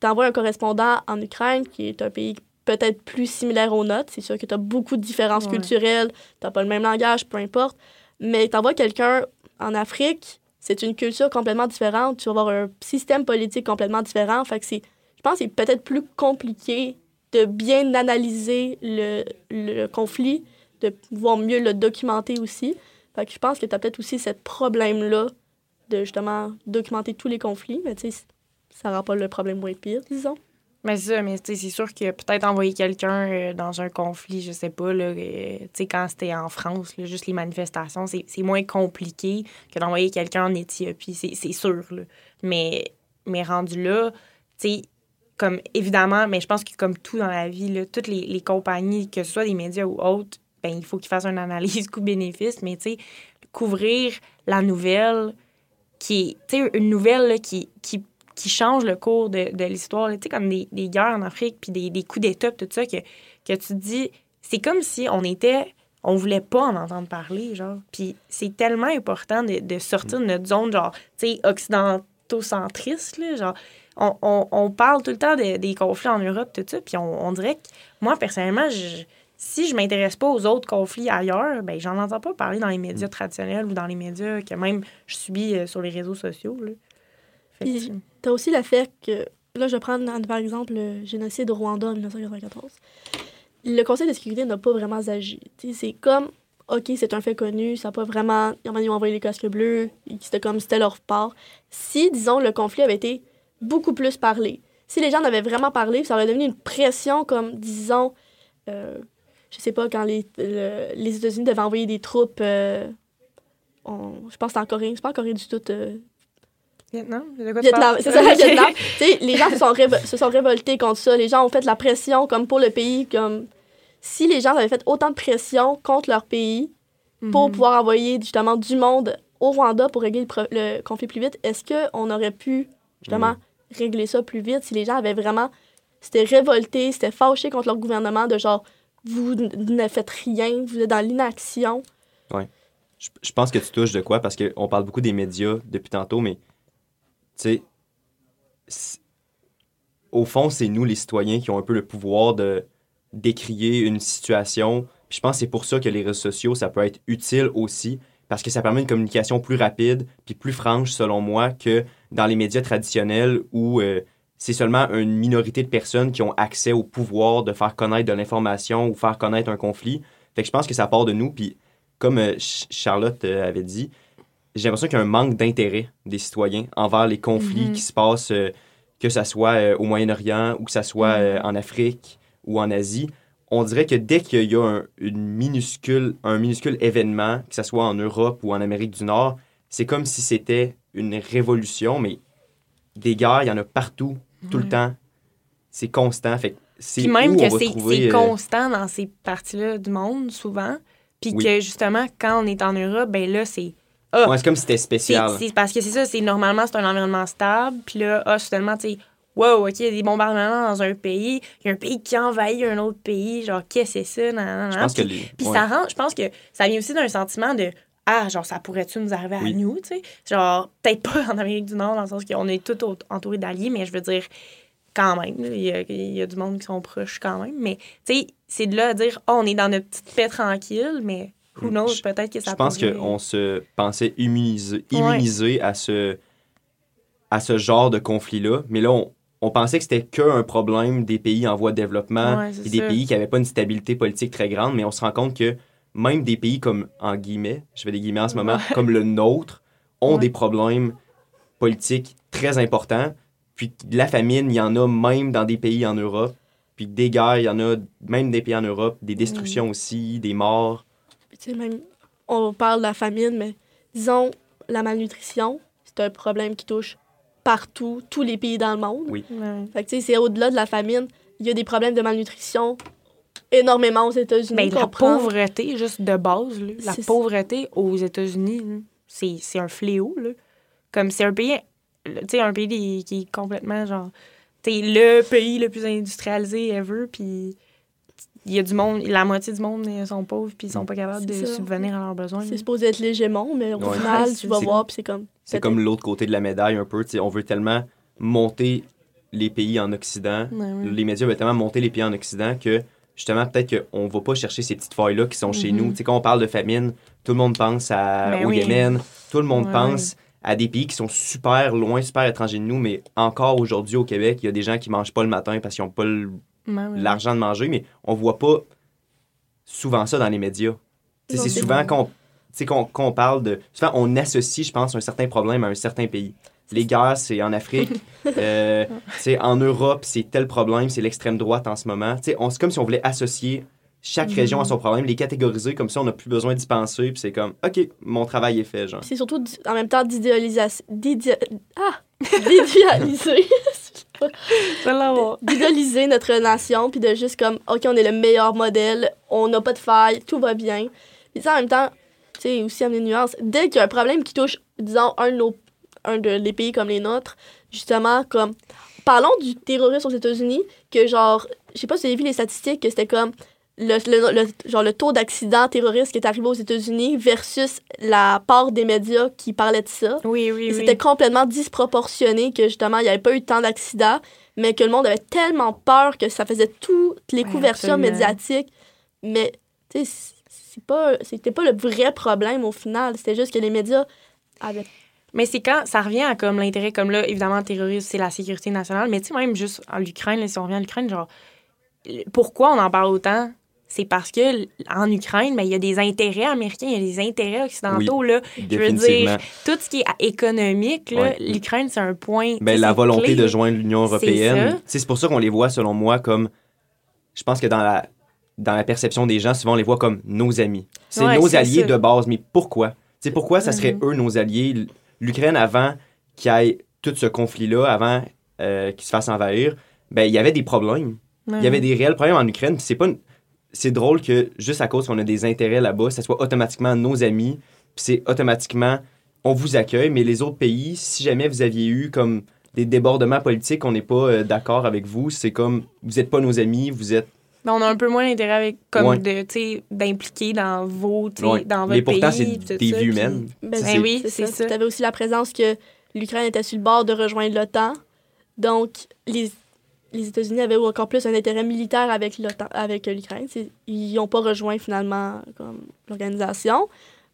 t'envoies un correspondant en Ukraine, qui est un pays peut-être plus similaire aux nôtres. C'est sûr que t'as beaucoup de différences culturelles, t'as pas le même langage, peu importe. Mais t'envoies quelqu'un en Afrique, c'est une culture complètement différente. Tu vas avoir un système politique complètement différent. Fait que c'est pense que c'est peut-être plus compliqué de bien analyser le, le, conflit, de pouvoir mieux le documenter aussi. Fait que je pense que tu as peut-être aussi ce problème-là de justement documenter tous les conflits, mais tu sais, ça rend pas le problème moins pire, disons. Mais ça, mais c'est sûr que peut-être envoyer quelqu'un euh, dans un conflit, je sais pas, là, euh, sais, quand c'était en France, juste les manifestations, c'est moins compliqué que d'envoyer quelqu'un en Éthiopie, c'est sûr. Là. Mais, mais rendu là, tu sais, comme évidemment, mais je pense que comme tout dans la vie, là, toutes les, les, compagnies, que ce soit des médias ou autres, ben, il faut qu'ils fassent une analyse coût-bénéfice, mais tu sais, couvrir la nouvelle qui est, une nouvelle qui, qui, qui, change le cours de, de l'histoire, tu comme des, des, guerres en Afrique, puis des, des coups d'État, tout ça, que, que tu te dis, c'est comme si on était on voulait pas en entendre parler, genre. Puis c'est tellement important de, de, sortir de notre zone, genre, tu sais, occidentaux-centriste, là, genre on, on, parle tout le temps des conflits en Europe, tout ça, puis on, dirait que moi, personnellement, je, si je m'intéresse pas aux autres conflits ailleurs, ben j'en entends pas parler dans les médias traditionnels ou dans les médias que même je subis euh, sur les réseaux sociaux. Tu as aussi le fait que, là, je prends par exemple le génocide au Rwanda en 1994. Le Conseil de sécurité n'a pas vraiment agi. C'est comme, OK, c'est un fait connu, ça n'a pas vraiment. Ils ont envoyé les casques bleus, c'était comme c'était leur part. Si, disons, le conflit avait été beaucoup plus parlé, si les gens avaient vraiment parlé, ça aurait devenu une pression comme, disons, euh, je sais pas, quand les, les États-Unis devaient envoyer des troupes, euh, je pense que c'est en Corée, c'est pas en Corée du tout. Euh, Vietnam? Vietnam, c'est ça, Vietnam. les gens se sont, se sont révoltés contre ça. Les gens ont fait la pression comme pour le pays. comme Si les gens avaient fait autant de pression contre leur pays pour mhm. pouvoir envoyer justement du monde au Rwanda pour régler le, conflit plus vite, est-ce qu'on aurait pu justement mhm. Régler ça plus vite si les gens avaient vraiment... C'était révolté, c'était fâché contre leur gouvernement de genre vous ne faites rien, vous êtes dans l'inaction. Oui. Je, pense que tu touches de quoi parce qu'on parle beaucoup des médias depuis tantôt, mais tu sais, au fond, c'est nous, les citoyens, qui ont un peu le pouvoir de décrier une situation. Puis je pense que c'est pour ça que les réseaux sociaux, ça peut être utile aussi, parce que ça permet une communication plus rapide, puis plus franche, selon moi, que dans les médias traditionnels où euh, c'est seulement une minorité de personnes qui ont accès au pouvoir de faire connaître de l'information ou faire connaître un conflit. Fait que je pense que ça part de nous. Puis, comme euh, Charlotte euh, avait dit, j'ai l'impression qu'il y a un manque d'intérêt des citoyens envers les conflits mm-hmm. qui se passent, que ce soit au Moyen-Orient ou que ce soit mm-hmm. en Afrique ou en Asie. On dirait que dès qu'il y a un, une minuscule, un minuscule événement, que ce soit en Europe ou en Amérique du Nord, c'est comme si c'était une révolution, mais des guerres, il y en a partout tout le temps. C'est constant. Fait Puis même que c'est euh, constant dans ces parties-là du monde, souvent. Puis que justement, quand on est en Europe, ben là, c'est. Ah, c'est comme si c'était spécial. C'est, parce que c'est ça, c'est normalement, c'est un environnement stable. Puis là, ah, soudainement, tu sais, wow, OK, il y a des bombardements dans un pays. Il y a un pays qui envahit un autre pays. Genre, qu'est-ce que c'est ça? je pense que puis ça rend, je pense que ça vient aussi d'un sentiment de ah, genre, ça pourrait-tu nous arriver à nous, tu sais? Genre, peut-être pas en Amérique du Nord, dans le sens qu'on est tous entourés d'alliés, mais je veux dire, quand même, il y, a, du monde qui sont proches quand même. Mais, tu sais, c'est de là à dire, oh, on est dans notre petite paix tranquille, mais who knows, peut-être que ça Je pense qu'on se pensait immunisé, immunisé à, ce, à ce genre de conflit-là, mais là, on, on pensait que c'était qu'un problème des pays en voie de développement et des pays qui n'avaient pas une stabilité politique très grande, mais on se rend compte que même des pays comme, en guillemets, je fais des guillemets en ce moment, comme le nôtre, ont des problèmes politiques très importants. Puis la famine, il y en a même dans des pays en Europe. Puis des guerres, il y en a même des pays en Europe. Des destructions aussi, des morts. Tu sais, même, on parle de la famine, mais disons, la malnutrition, c'est un problème qui touche partout, tous les pays dans le monde. Oui. Fait que, tu sais, c'est au-delà de la famine. Il y a des problèmes de malnutrition énormément aux États-Unis. Ben, la pauvreté, juste de base, la pauvreté aux États-Unis, c'est un fléau. Là. Comme c'est un pays, un pays qui est complètement genre. le pays le plus industrialisé ever, puis il y a du monde, la moitié du monde sont pauvres puis ils sont pas capables de subvenir à leurs besoins. C'est supposé être l'hégémon, mais au final, tu vas voir, puis c'est comme. C'est comme l'autre côté de la médaille un peu. On veut tellement monter les pays en Occident, les médias veulent tellement monter les pays en Occident que justement, peut-être qu'on ne va pas chercher ces petites failles-là qui sont chez nous. Mhm. Tu sais, quand on parle de famine, tout le monde pense à, ben au Yémen, tout le monde pense à des pays qui sont super loin, super étrangers de nous, mais encore aujourd'hui au Québec, il y a des gens qui mangent pas le matin parce qu'ils n'ont pas l'argent de manger, mais on voit pas souvent ça dans les médias. C'est souvent qu'on qu'on parle de... Souvent, on associe, je pense, un certain problème à un certain pays les guerres, c'est en Afrique. euh, en Europe, c'est tel problème, c'est l'extrême droite en ce moment. C'est comme si on voulait associer chaque région à son problème, les catégoriser, comme ça on n'a plus besoin d'y penser, puis c'est comme, OK, mon travail est fait, genre. C'est surtout en même temps d'idéalisation. Ah! D'idéaliser. D'idéaliser notre nation, puis de juste comme, OK, on est le meilleur modèle, on n'a pas de faille, tout va bien. Puis en même temps, tu sais, aussi amener une nuance. Dès qu'il y a un problème qui touche, disons, un de nos un de les pays comme les nôtres, justement, comme. Parlons du terrorisme aux États-Unis, que genre, je sais pas si vous avez vu les statistiques, que c'était comme le, le, genre, le taux d'accident terroriste qui est arrivé aux États-Unis versus la part des médias qui parlaient de ça. Oui, oui, oui. C'était complètement disproportionné que justement, il n'y avait pas eu tant d'accidents, mais que le monde avait tellement peur que ça faisait toutes les couvertures médiatiques Mais, tu sais, c'était pas le vrai problème au final. C'était juste que les médias avaient mais c'est quand ça revient à comme l'intérêt, comme là, évidemment, le terrorisme, c'est la sécurité nationale. Mais tu sais, même juste en Ukraine, si on revient à l'Ukraine, genre, pourquoi on en parle autant? C'est parce que en Ukraine, ben, il y a des intérêts américains, il y a des intérêts occidentaux. là. Je veux dire, tout ce qui est économique, l'Ukraine, c'est un point. Ben, la volonté de joindre l'Union européenne. C'est pour ça qu'on les voit, selon moi, comme. Je pense que dans la, dans la perception des gens, souvent, on les voit comme nos amis. C'est nos alliés de base, mais pourquoi? C'est pourquoi ça serait mm-hmm. eux nos alliés? l'Ukraine, avant qu'il y ait tout ce conflit-là, avant euh, qu'il se fasse envahir, ben, il y avait des problèmes. Il y avait des réels problèmes en Ukraine. C'est pas c'est drôle que juste à cause qu'on a des intérêts là-bas, ça soit automatiquement nos amis, puis c'est automatiquement on vous accueille, mais les autres pays, si jamais vous aviez eu comme des débordements politiques, on n'est pas euh, d'accord avec vous, c'est comme vous n'êtes pas nos amis, vous êtes ben, on a un peu moins d'intérêt avec comme de d'impliquer dans vos dans votre Mais pourtant c'est des vies humaines. Ben, ben oui, c'est ça. Tu avais aussi la présence que l'Ukraine était sur le bord de rejoindre l'OTAN. Donc les les États-Unis avaient encore plus un intérêt militaire avec avec l'Ukraine. Ils n'ont pas rejoint finalement comme l'organisation.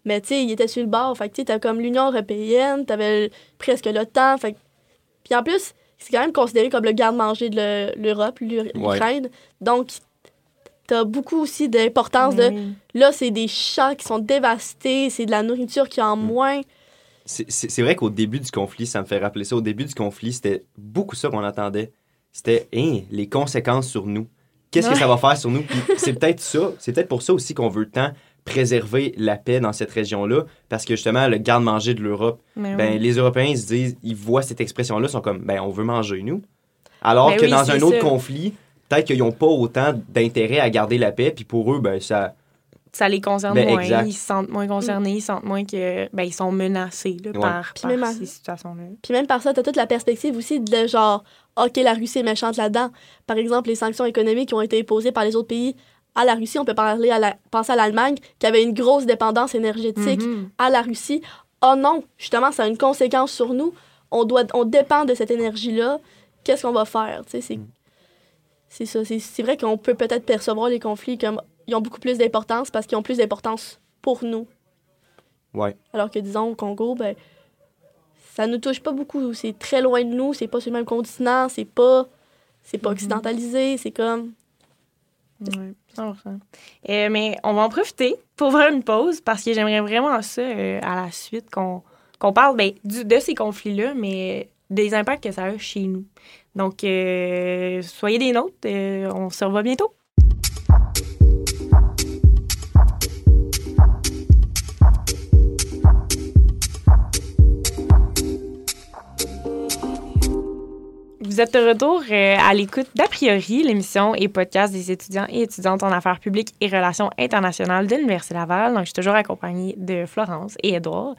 Mais tu sais, ils étaient sur le bord. Fait tu as comme l'Union européenne, tu avais presque l'OTAN. Fait puis en plus, c'est quand même considéré comme le garde-manger de l'Europe, l'Ukraine. Donc, t'as beaucoup aussi d'importance de. Là, c'est des champs qui sont dévastés, c'est de la nourriture qui en mm. moins. C'est vrai qu'au début du conflit, ça me fait rappeler ça. Au début du conflit, c'était beaucoup ça qu'on attendait. C'était hein, les conséquences sur nous. Qu'est-ce que ça va faire sur nous? c'est peut-être ça. C'est peut-être pour ça aussi qu'on veut tant préserver la paix dans cette région-là, parce que justement, le garde-manger de l'Europe, ben, les Européens, ils se disent, ils voient cette expression-là, ils sont comme, ben, on veut manger, nous. Alors ben que dans un autre conflit, peut-être qu'ils n'ont pas autant d'intérêt à garder la paix, puis pour eux, ben, ça. Ça les concerne ben, moins, ils se sentent moins concernés, ils sentent moins que ben, ils sont menacés par, ces situations-là. Puis même par ça, tu as toute la perspective aussi de genre, OK, la Russie est méchante là-dedans. Par exemple, les sanctions économiques qui ont été imposées par les autres pays à la Russie, on peut parler à la, penser à l'Allemagne qui avait une grosse dépendance énergétique mm-hmm. à la Russie. Oh non, justement, ça a une conséquence sur nous. On, doit, on dépend de cette énergie-là. Qu'est-ce qu'on va faire? C'est mm. C'est ça. C'est vrai qu'on peut peut-être percevoir les conflits comme ils ont beaucoup plus d'importance parce qu'ils ont plus d'importance pour nous. Ouais. Alors que, disons, au Congo, ben, ça ne touche pas beaucoup. C'est très loin de nous, c'est pas sur le même continent, c'est pas, c'est pas mm-hmm. occidentalisé, c'est comme. Oui, euh, mais on va en profiter pour faire une pause parce que j'aimerais vraiment ça euh, à la suite qu'on parle ben, de ces conflits-là, mais des impacts que ça a chez nous. Donc, euh, soyez des nôtres. Euh, on se revoit bientôt. Vous êtes de retour euh, à l'écoute d'A priori, l'émission et podcast des étudiants et étudiantes en affaires publiques et relations internationales de l'Université Laval. Donc, je suis toujours accompagnée de Florence et Edouard.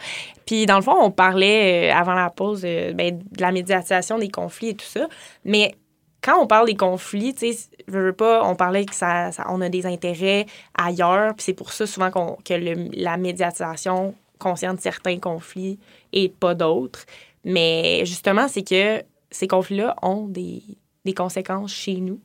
Puis, dans le fond, on parlait euh, avant la pause euh, ben, de la médiatisation des conflits et tout ça. Mais quand on parle des conflits, tu sais, je veux pas, on parlait que ça, on a des intérêts ailleurs, puis c'est pour ça souvent que la médiatisation concerne certains conflits et pas d'autres. Mais justement, c'est que ces conflits-là ont des, des, conséquences chez nous.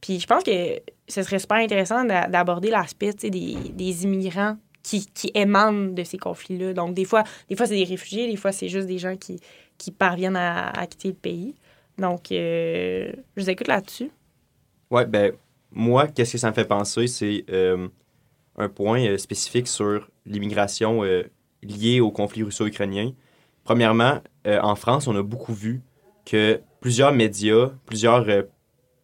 Puis je pense que ce serait super intéressant d'aborder l'aspect des, des immigrants qui, qui, émanent de ces conflits-là. Donc, des fois, des fois c'est des réfugiés, des fois, c'est juste des gens qui, qui parviennent à, quitter le pays. Donc, euh, je vous écoute là-dessus. Oui, ben moi, qu'est-ce que ça me fait penser, c'est euh, un point euh, spécifique sur l'immigration liée au conflit russo-ukrainien. Premièrement, en France, on a beaucoup vu que plusieurs médias, plusieurs, euh,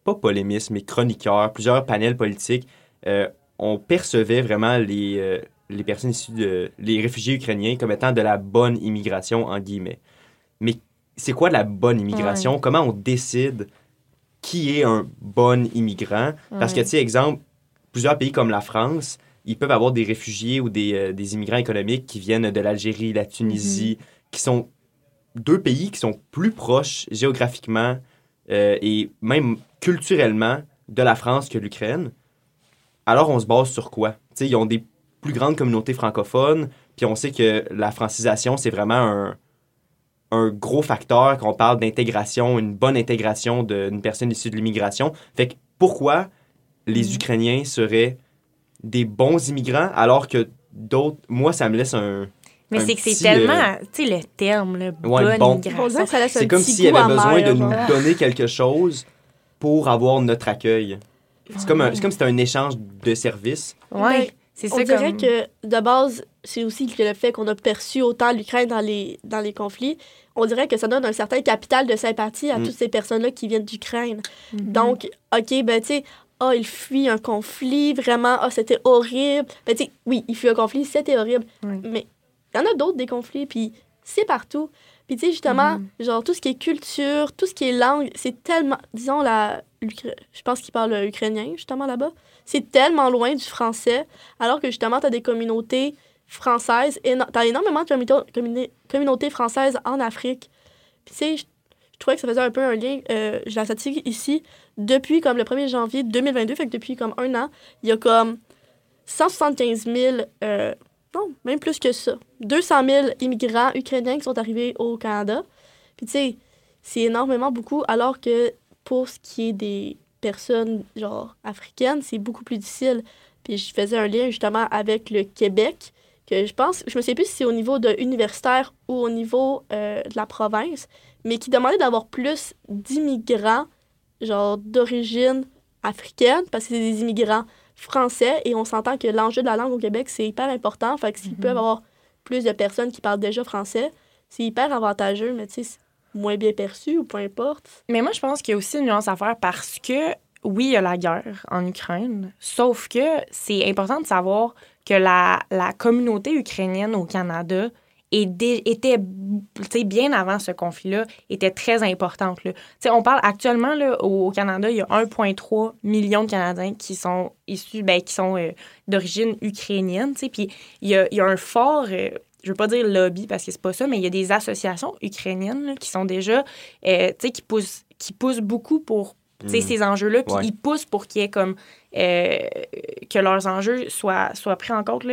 pas polémistes, mais chroniqueurs, plusieurs panels politiques, euh, on percevait vraiment les, euh, les personnes issues de. les réfugiés ukrainiens comme étant de la bonne immigration, en guillemets. Mais c'est quoi la bonne immigration? Comment on décide qui est un bon immigrant? Parce que, tu sais, exemple, plusieurs pays comme la France, ils peuvent avoir des réfugiés ou des, des immigrants économiques qui viennent de l'Algérie, la Tunisie, mm-hmm. qui sont deux pays qui sont plus proches géographiquement euh, et même culturellement de la France que l'Ukraine, alors on se base sur quoi? sais, ils ont des plus grandes communautés francophones, puis on sait que la francisation, c'est vraiment un, un gros facteur quand on parle d'intégration, une bonne intégration d'une personne issue de l'immigration. Fait que pourquoi les mm. Ukrainiens seraient des bons immigrants, alors que d'autres, moi, ça me laisse un. Mais c'est que c'est tellement, euh, tu sais, le terme, le ouais, bon C'est comme s'il y avait besoin de nous donner quelque chose pour avoir notre accueil. C'est comme, comme si c'était un échange de services. Ouais. Ben, c'est ça. On dirait que de base, c'est aussi le fait qu'on a perçu autant l'Ukraine dans les, dans les conflits. On dirait que ça donne un certain capital de sympathie à mm. toutes ces personnes-là qui viennent d'Ukraine. Mm-hmm. Donc, OK, ben, tu sais, ah, oh, il fuit un conflit, vraiment, ah, oh, c'était horrible. Ben, tu sais, oui, il fuit un conflit, c'était horrible. Mais il y en a d'autres des conflits, puis c'est partout. Puis, tu sais, justement, mm-hmm. genre, tout ce qui est culture, tout ce qui est langue, c'est tellement. Disons, la. Je pense qu'ils parlent ukrainien, justement, là-bas c'est tellement loin du français, alors que justement, tu as des communautés françaises, et tu as énormément de communautés françaises en Afrique. Puis, tu sais, je, trouvais que ça faisait un peu un lien, euh, je la statistique ici, depuis comme le 1er janvier 2022, fait que depuis comme un an, il y a comme 175 000, euh, non, même plus que ça, 200 000 immigrants ukrainiens qui sont arrivés au Canada. Puis, tu sais, c'est énormément beaucoup, alors que pour ce qui est des personnes, genre, africaines, c'est beaucoup plus difficile. Puis je faisais un lien, justement, avec le Québec, que je pense, je me sais plus si c'est au niveau de universitaire ou au niveau euh, de la province, mais qui demandait d'avoir plus d'immigrants, genre, d'origine africaine, parce que c'est des immigrants français, et on s'entend que l'enjeu de la langue au Québec, c'est hyper important. Fait que s'ils mm-hmm. peuvent avoir plus de personnes qui parlent déjà français, c'est hyper avantageux, mais tu sais, moins bien perçu ou peu importe. Mais moi, je pense qu'il y a aussi une nuance à faire parce que, oui, il y a la guerre en Ukraine, sauf que c'est important de savoir que la, la communauté ukrainienne au Canada était bien avant ce conflit-là, était très importante. Là. On parle actuellement là, au, Canada, il y a 1,3 million de Canadiens qui sont issus, ben, qui sont euh, d'origine ukrainienne. Puis il y a, y a, un fort euh, je veux pas dire lobby parce que c'est pas ça, mais il y a des associations ukrainiennes qui sont déjà, euh, qui poussent, qui poussent beaucoup pour mm. ces enjeux-là, puis ils poussent pour qu'il y ait comme euh, que leurs enjeux soient, soient pris en compte.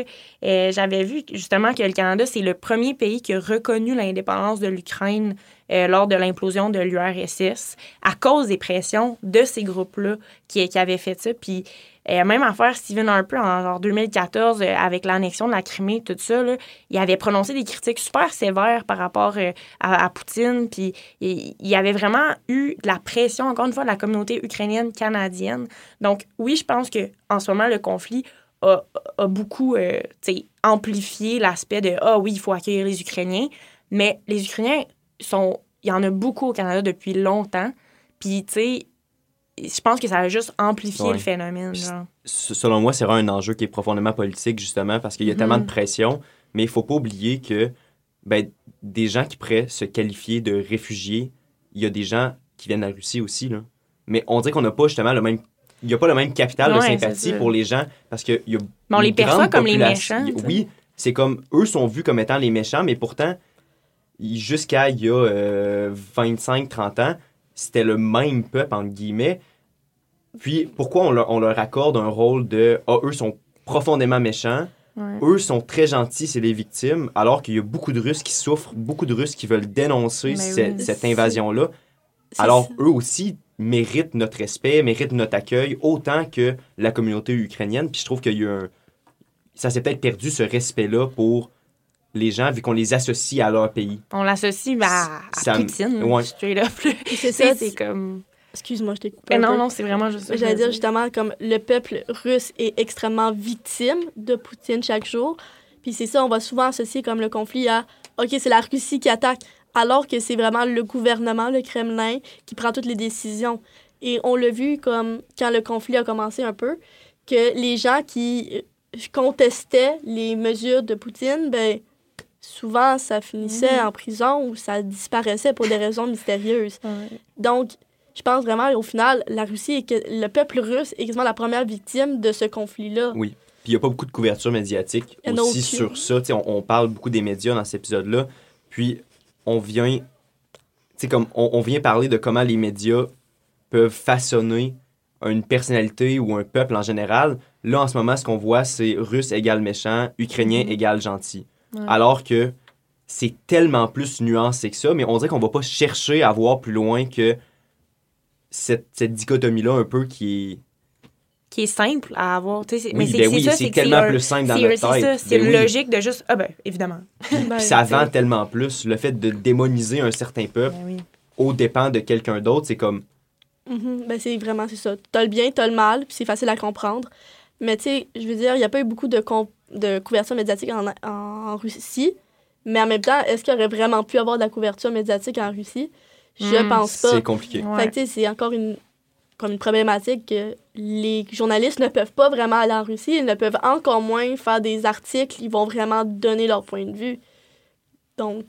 Euh, J'avais vu justement que le Canada, c'est le premier pays qui a reconnu l'indépendance de l'Ukraine euh, lors de l'implosion de l'URSS à cause des pressions de ces groupes-là qui, qui avaient fait ça. Puis euh, même affaire, Stephen Harper, en genre 2014, euh, avec l'annexion de la Crimée, tout ça, là, il avait prononcé des critiques super sévères par rapport euh, à, Poutine. Puis il, y avait vraiment eu de la pression, encore une fois, de la communauté ukrainienne canadienne. Donc, oui, je pense que en ce moment, le conflit a, beaucoup amplifié l'aspect de Ah oui, il faut accueillir les Ukrainiens. Mais les Ukrainiens sont. Il y en a beaucoup au Canada depuis longtemps. Puis, tu sais, je pense que ça a juste amplifié le phénomène. Selon moi, c'est vraiment un enjeu qui est profondément politique, justement, parce qu'il y a tellement de mhm. pression. Mais il faut pas oublier que ben, des gens qui pourraient se qualifier de réfugiés, il y a des gens qui viennent de la Russie aussi. Là. Mais on dirait qu'on n'a pas justement le même. Il n'y a pas le même capital de sympathie pour les gens parce qu'il y a. Mais on les perçoit comme les méchants. Oui, c'est comme. Eux sont vus comme étant les méchants, mais pourtant, jusqu'à il y a 25-30 euh, ans, c'était le même peuple, entre guillemets. Puis pourquoi on leur, on leur accorde un rôle de Ah, eux sont profondément méchants, eux sont très gentils, c'est les victimes, alors qu'il y a beaucoup de Russes qui souffrent, beaucoup de Russes qui veulent dénoncer cette, invasion-là. Alors eux aussi méritent notre respect, méritent notre accueil autant que la communauté ukrainienne. Puis je trouve qu'il y a un. Ça s'est peut-être perdu ce respect-là pour les gens vu qu'on les associe à leur pays. On l'associe à, à Poutine, ouais. straight up. C'est ça, c'est comme... Excuse-moi, je t'ai coupé. non, non, c'est vraiment juste ça. J'allais dire justement comme le peuple russe est extrêmement victime de Poutine chaque jour. Puis c'est ça, on va souvent associer comme le conflit à OK, c'est la Russie qui attaque, alors que c'est vraiment le gouvernement, le Kremlin, qui prend toutes les décisions. Et on l'a vu comme quand le conflit a commencé un peu, que les gens qui contestaient les mesures de Poutine, ben souvent ça finissait mhm. en prison ou ça disparaissait pour des raisons mystérieuses. Donc, je pense vraiment, au final, la Russie et que le peuple russe est quasiment la première victime de ce conflit-là. Oui. Puis il n'y a pas beaucoup de couverture médiatique aussi sur ça. On, on, parle beaucoup des médias dans cet épisode-là. Puis on vient, comme on, on, vient parler de comment les médias peuvent façonner une personnalité ou un peuple en général. Là, en ce moment, ce qu'on voit, c'est russe égale méchant, ukrainien mm-hmm. égale gentil. Alors que c'est tellement plus nuancé que ça, mais on dirait qu'on va pas chercher à voir plus loin que cette, dichotomie-là un peu qui est qui est simple à avoir. Oui, mais c'est ben oui, c'est tellement plus simple dans notre tête. C'est ben une logique de juste, ah ben, évidemment. Puis ça vend tellement plus. Le fait de démoniser un certain peuple ben au dépend de quelqu'un d'autre, c'est comme... Mm-hmm. Ben c'est vraiment, c'est ça. T'as le bien, t'as le mal, puis c'est facile à comprendre. Mais tu sais, je veux dire, il n'y a pas eu beaucoup de, de couverture médiatique en, en, Russie. Mais en même temps, est-ce qu'il aurait vraiment pu avoir de la couverture médiatique en Russie? Je hmm, pense pas. C'est compliqué. Fait que c'est encore une, comme une problématique que les journalistes ne peuvent pas vraiment aller en Russie. Ils ne peuvent encore moins faire des articles. Ils vont vraiment donner leur point de vue. Donc,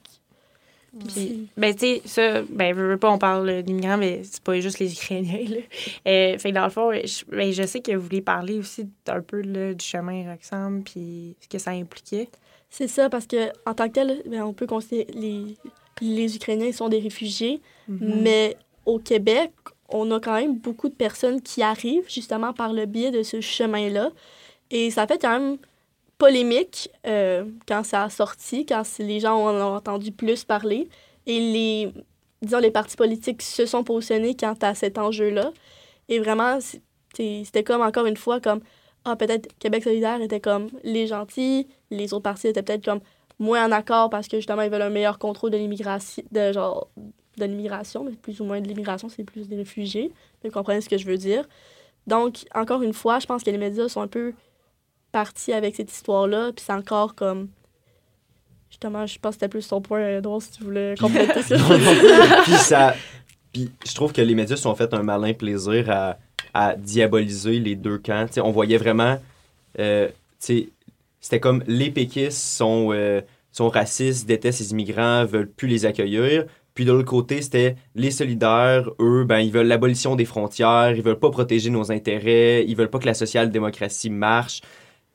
ben, tu sais, ça, ben, je veux pas, on parle d'immigrants, mais c'est pas juste les Ukrainiens, là. Euh, fait que dans le fond, je, ben, je sais que vous voulez parler aussi un peu là, du chemin Roxham, puis ce que ça impliquait. C'est ça, parce que en tant que tel, ben, on peut considérer les, les Ukrainiens sont des réfugiés, mm-hmm. mais au Québec, on a quand même beaucoup de personnes qui arrivent justement par le biais de ce chemin-là. Et ça fait quand même polémique euh, quand ça a sorti, quand les gens en ont entendu plus parler. Et les, disons, les partis politiques se sont positionnés quant à cet enjeu-là. Et vraiment, c'était comme, encore une fois, comme, ah, peut-être Québec solidaire était comme les gentils, les autres partis étaient peut-être comme moins en accord parce que justement, ils veulent un meilleur contrôle de l'immigration, de genre, de l'immigration, mais plus ou moins de l'immigration, c'est plus des réfugiés. Vous comprenez ce que je veux dire? Donc, encore une fois, je pense que les médias sont un peu parti avec cette histoire-là, puis c'est encore comme. Justement, je pense que c'était plus son point, euh, drôle si tu voulais compléter ça. puis ça. Puis je trouve que les médias sont fait un malin plaisir à, à diaboliser les deux camps. sais on voyait vraiment. Euh, c'était comme les péquistes sont, euh, sont racistes, détestent les immigrants, veulent plus les accueillir. Puis de l'autre côté, c'était les solidaires, eux, ben, ils veulent l'abolition des frontières, ils veulent pas protéger nos intérêts, ils veulent pas que la social-démocratie marche.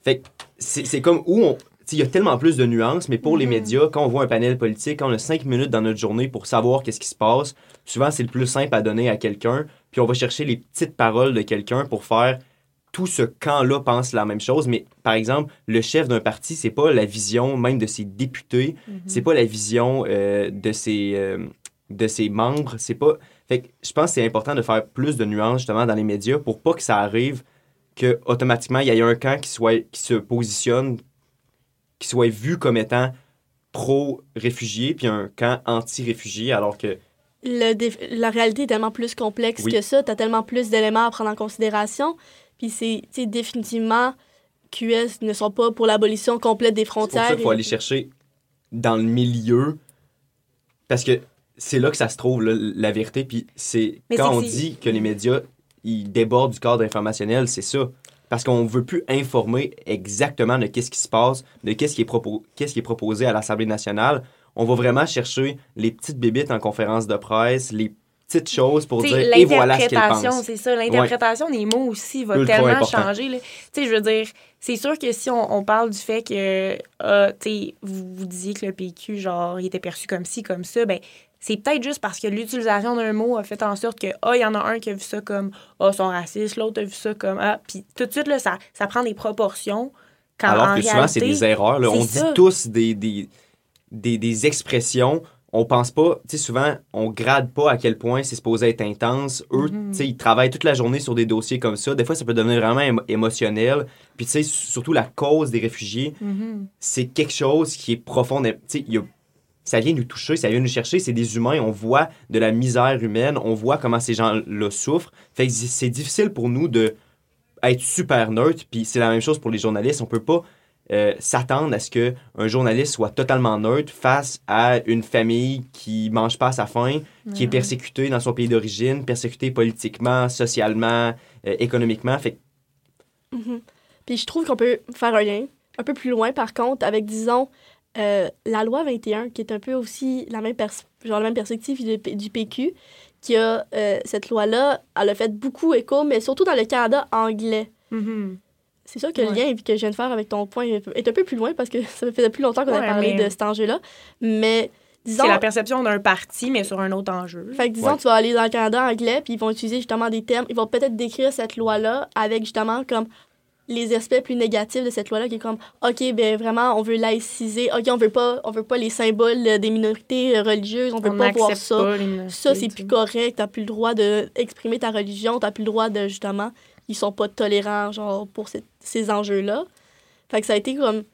Fait c'est comme où on. Il y a tellement plus de nuances, mais pour les mm-hmm. médias, quand on voit un panel politique, quand on a cinq minutes dans notre journée pour savoir qu'est-ce qui se passe, souvent c'est le plus simple à donner à quelqu'un, puis on va chercher les petites paroles de quelqu'un pour faire tout ce camp-là pense la même chose. Mais par exemple, le chef d'un parti, c'est pas la vision même de ses députés, mm-hmm. c'est pas la vision euh, de, ses, euh, de ses membres, c'est pas. Fait que je pense que c'est important de faire plus de nuances justement dans les médias pour pas que ça arrive que automatiquement il y ait un camp qui soit qui se positionne qui soit vu comme étant pro-réfugié puis un camp anti-réfugié alors que le la réalité est tellement plus complexe que ça, tu as tellement plus d'éléments à prendre en considération puis c'est définitivement QS ne sont pas pour l'abolition complète des frontières. C'est pour ça qu'il faut aller chercher dans le milieu parce que c'est là que ça se trouve la vérité puis c'est quand on dit que les médias il déborde du cadre informationnel, c'est ça. Parce qu'on ne veut plus informer exactement de qu'est-ce qui se passe, de qu'est-ce qui, est qu'est-ce qui est proposé à l'Assemblée nationale. On va vraiment chercher les petites bébites en conférence de presse, les petites choses pour dire et voilà ce qu'ils pensent. c'est ça. L'interprétation des mots aussi va tellement changer. Tu sais, je veux dire, c'est sûr que si on, parle du fait que, tu sais, vous, vous disiez que le PQ, genre, il était perçu comme ci, comme ça, ben c'est peut-être juste parce que l'utilisation d'un mot a fait en sorte que, ah, il y en a un qui a vu ça comme, ah, son raciste, l'autre a vu ça comme, ah, puis tout de suite, là, ça, ça prend des proportions. Quand Alors que souvent, c'est des erreurs. On dit tous des, des, des, expressions on pense pas, tu sais, souvent, on grade pas à quel point c'est supposé être intense. Eux, mm-hmm. tu sais, ils travaillent toute la journée sur des dossiers comme ça. Des fois, ça peut devenir vraiment émotionnel. Puis, tu sais, surtout la cause des réfugiés, mm-hmm. c'est quelque chose qui est profond. Tu sais, ça vient nous toucher, ça vient nous chercher. C'est des humains, on voit de la misère humaine, on voit comment ces gens-là souffrent. Fait que c'est difficile pour nous de être super neutre. Puis c'est la même chose pour les journalistes. On peut pas euh, s'attendre à ce qu'un journaliste soit totalement neutre face à une famille qui mange pas à sa faim, qui est persécutée dans son pays d'origine, persécutée politiquement, socialement, euh, économiquement. Fait mm-hmm. Puis je trouve qu'on peut faire un lien un peu plus loin, par contre, avec, disons, euh, la loi 21, qui est un peu aussi la même, genre la même perspective du, PQ, qui a euh, cette loi-là, elle a fait beaucoup écho, mais surtout dans le Canada anglais. Mm-hmm. C'est sûr que le lien que je viens de faire avec ton point est un peu plus loin parce que ça fait plus longtemps qu'on a parlé de cet enjeu-là. Mais disons. C'est la perception d'un parti, mais sur un autre enjeu. Fait que disons, tu vas aller dans le Canada anglais, puis ils vont utiliser justement des termes. Ils vont peut-être décrire cette loi-là avec justement comme les aspects plus négatifs de cette loi-là, qui est comme, OK, ben vraiment, on veut laïciser, OK, on veut pas, on veut pas les symboles des minorités religieuses, on veut pas voir ça. ça, c'est plus correct, t'as plus le droit d'exprimer ta religion, t'as plus le droit de, justement, ils sont pas tolérants, genre, pour ces enjeux-là. Fait que ça a été comme.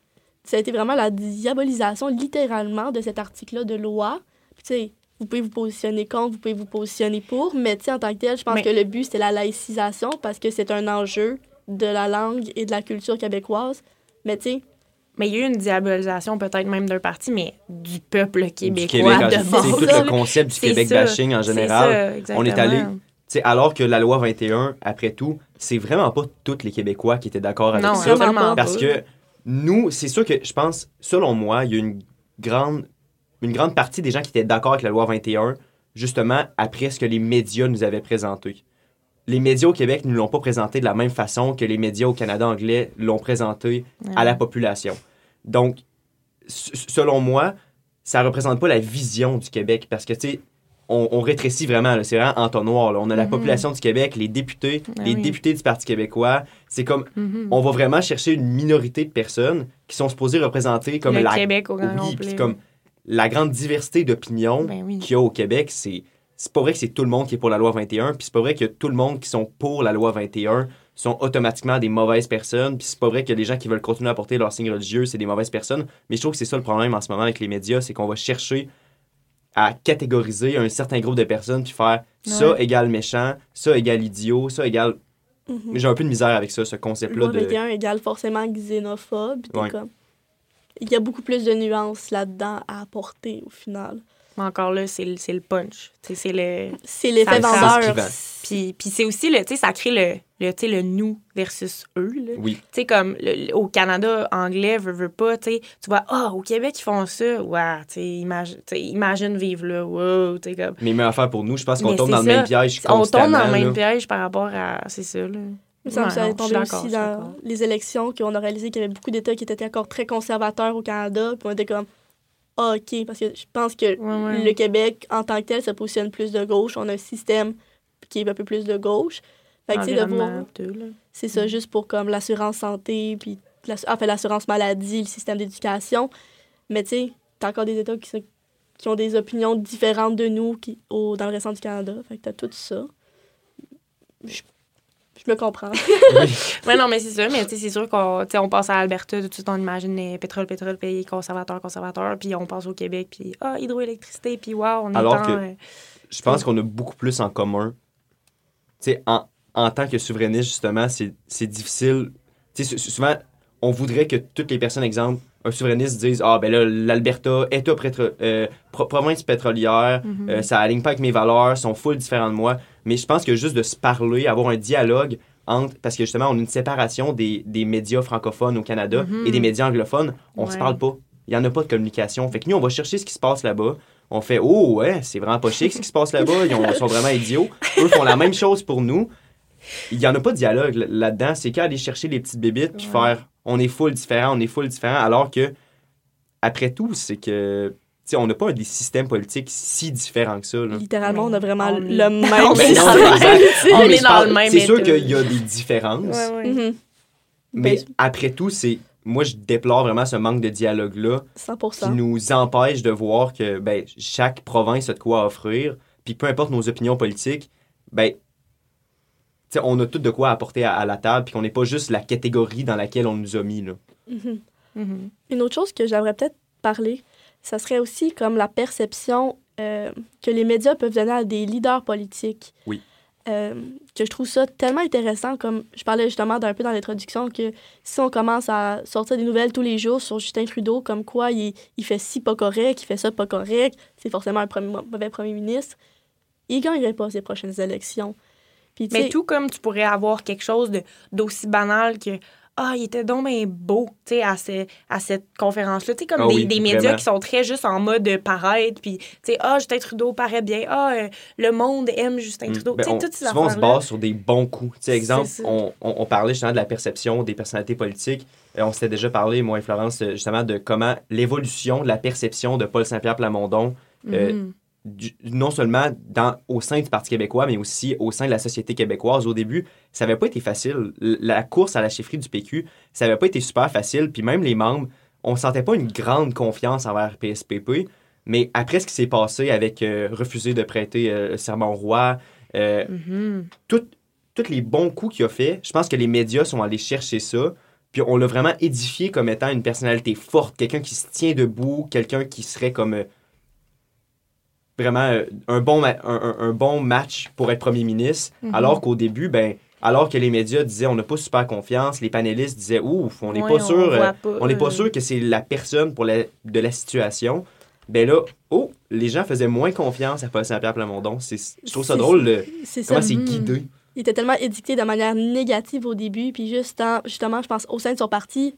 Ça a été vraiment la diabolisation, littéralement, de cet article-là de loi. tu sais, vous pouvez vous positionner contre, vous pouvez vous positionner pour, mais tu sais, en tant que tel, je pense que le but, c'est la laïcisation parce que c'est un enjeu de la langue et de la culture québécoise. Mais tu sais, mais il y a eu une diabolisation peut-être même d'un parti, mais du peuple québécois C'est tout le concept du Québec bashing en général. on est allé, alors que la loi 21, après tout, c'est vraiment pas tous les Québécois qui étaient d'accord avec ça. Parce que nous, c'est sûr que je pense, selon moi, il y a une grande, une grande partie des gens qui étaient d'accord avec la loi 21, justement après ce que les médias nous avaient présenté. Les médias au Québec ne l'ont pas présenté de la même façon que les médias au Canada anglais l'ont présenté à la population. Donc, selon moi, ça représente pas la vision du Québec parce que, tu sais, on, rétrécit vraiment. C'est vraiment entonnoir. On a la mhm. population du Québec, les députés, ben les députés du Parti québécois. C'est comme, mhm. on va vraiment chercher une minorité de personnes qui sont supposées représenter comme le la... Québec au grand comme la grande diversité d'opinions ben qu'il y a au Québec. C'est c'est pas vrai que c'est tout le monde qui est pour la loi 21, puis c'est pas vrai que tout le monde qui sont pour la loi 21 sont automatiquement des mauvaises personnes, puis c'est pas vrai que les gens qui veulent continuer à porter leur signe religieux, c'est des mauvaises personnes. Mais je trouve que c'est ça le problème en ce moment avec les médias, c'est qu'on va chercher à catégoriser un certain groupe de personnes puis faire ça égale méchant, ça égale idiot, ça égale. Mhm. J'ai un peu de misère avec ça, ce concept-là. de... égale forcément xénophobe. Comme... Il y a beaucoup plus de nuances là-dedans à apporter au final. Mais encore là, c'est le, punch. C'est le. C'est l'effet vendeur. Puis, puis c'est aussi le. Tu sais, ça crée le, le, le nous versus eux. Là. Oui. Tu sais, comme au Canada anglais, veut, veut pas, tu vois, ah, oh, au Québec, ils font ça. Ouais, tu sais, imagine, imagine vivre là. Wow, tu sais, comme. Mais même affaire pour nous, je pense qu'on tombe dans le même piège On tombe dans le même piège par rapport à. C'est ça, là. Ça me ouais, tombé aussi dans les élections qu'on a réalisé qu'il y avait beaucoup d'États qui étaient encore très conservateurs au Canada. Puis on était comme, OK, parce que je pense que le Québec, en tant que tel, se positionne plus de gauche. On a un système qui est un peu plus de gauche. Fait que, de voir. C'est ça, mm. juste pour comme l'assurance santé, puis enfin, l'assurance maladie, le système d'éducation. Mais tu sais, t'as encore des États qui, qui ont des opinions différentes de nous qui, au, dans le restant du Canada. Fait que t'as tout ça. Je je me comprends. oui, non, mais c'est sûr. Mais c'est sûr qu'on on passe à Alberta, tout de suite, on imagine les pétrole, pétrole, pays conservateur, conservateur. Puis on passe au Québec, puis ah, hydroélectricité, puis waouh, on est Alors que euh, je pense qu'on a beaucoup plus en commun. Tu sais, en, en tant que souverainiste, justement, c'est difficile. Tu sais, souvent, on voudrait que toutes les personnes, exemple, un souverainiste dise Ah, ben là, l'Alberta, État euh, province pétrolière, mm-hmm. euh, ça aligne pas avec mes valeurs, sont full différents de moi. Mais je pense que juste de se parler, avoir un dialogue entre. Parce que justement, on a une séparation des, des médias francophones au Canada et des mhm. médias anglophones. On se parle pas. Il n'y en a pas de communication. Fait que nous, on va chercher ce qui se passe là-bas. On fait Oh, ouais, c'est vraiment pas chic ce qui se passe là-bas. Ils sont vraiment idiots. Eux font la même chose pour nous. Il n'y en a pas de dialogue là-dedans. C'est qu'à aller chercher les petites bébites puis faire on est full différent, on est full différent. Alors que, après tout, c'est que on n'a pas des systèmes politiques si différents que ça. Littéralement, on a vraiment le même système. On est dans le même C'est sûr qu'il y a des différences. Mm-hmm. Mais ben, après tout, c'est moi, je déplore vraiment ce manque de dialogue-là qui nous empêche de voir que ben, chaque province a de quoi offrir. Puis peu importe nos opinions politiques, ben, on a tout de quoi apporter à, la table, puis qu'on n'est pas juste la catégorie dans laquelle on nous a mis. Là. Mm-hmm. Mm-hmm. Une autre chose que j'aimerais peut-être parler, ça serait aussi comme la perception euh, que les médias peuvent donner à des leaders politiques. Oui. Euh, que je trouve ça tellement intéressant, comme je parlais justement d'un peu dans l'introduction, que si on commence à sortir des nouvelles tous les jours sur Justin Trudeau, comme quoi il, il fait ci pas correct, il fait ça pas correct, c'est forcément un premier, mauvais premier ministre, il gagnerait pas ces prochaines élections. Puis, Mais tout comme tu pourrais avoir quelque chose d'aussi banal que ah, il était donc bien beau, tu sais, à, à cette conférence-là. Tu sais, comme ah des, médias qui sont très juste en mode paraître, puis, tu sais, ah, Justin Trudeau paraît bien, ah, euh, le monde aime Justin mm. Trudeau. Ben, tu sais, toutes ces Souvent, on se base sur des bons coups. Tu sais, exemple, on, on, parlait justement de la perception des personnalités politiques. Euh, on s'était déjà parlé, moi et Florence, justement, de comment l'évolution de la perception de Paul Saint-Pierre Plamondon euh, mm non seulement dans, au sein du Parti québécois, mais aussi au sein de la société québécoise. Au début, ça n'avait pas été facile. La course à la chefferie du PQ, ça n'avait pas été super facile. Puis même les membres, on ne sentait pas une grande confiance envers PSPP. Mais après ce qui s'est passé avec euh, refuser de prêter euh, le serment au roi, euh, mm-hmm. tous les bons coups qu'il a fait, je pense que les médias sont allés chercher ça. Puis on l'a vraiment édifié comme étant une personnalité forte, quelqu'un qui se tient debout, quelqu'un qui serait comme euh, vraiment euh, un, bon un, bon match pour être premier ministre. Mhm. Alors qu'au début, ben, alors que les médias disaient on n'a pas super confiance, les panélistes disaient ouf, on n'est pas sûr, on n'est pas, sûr que c'est la personne pour la, de la situation. Ben là, oh, les gens faisaient moins confiance à Paul Saint-Pierre Plamondon. Je trouve ça drôle comment c'est guidé il était tellement édicté de manière négative au début, puis juste justement, je pense, au sein de son parti,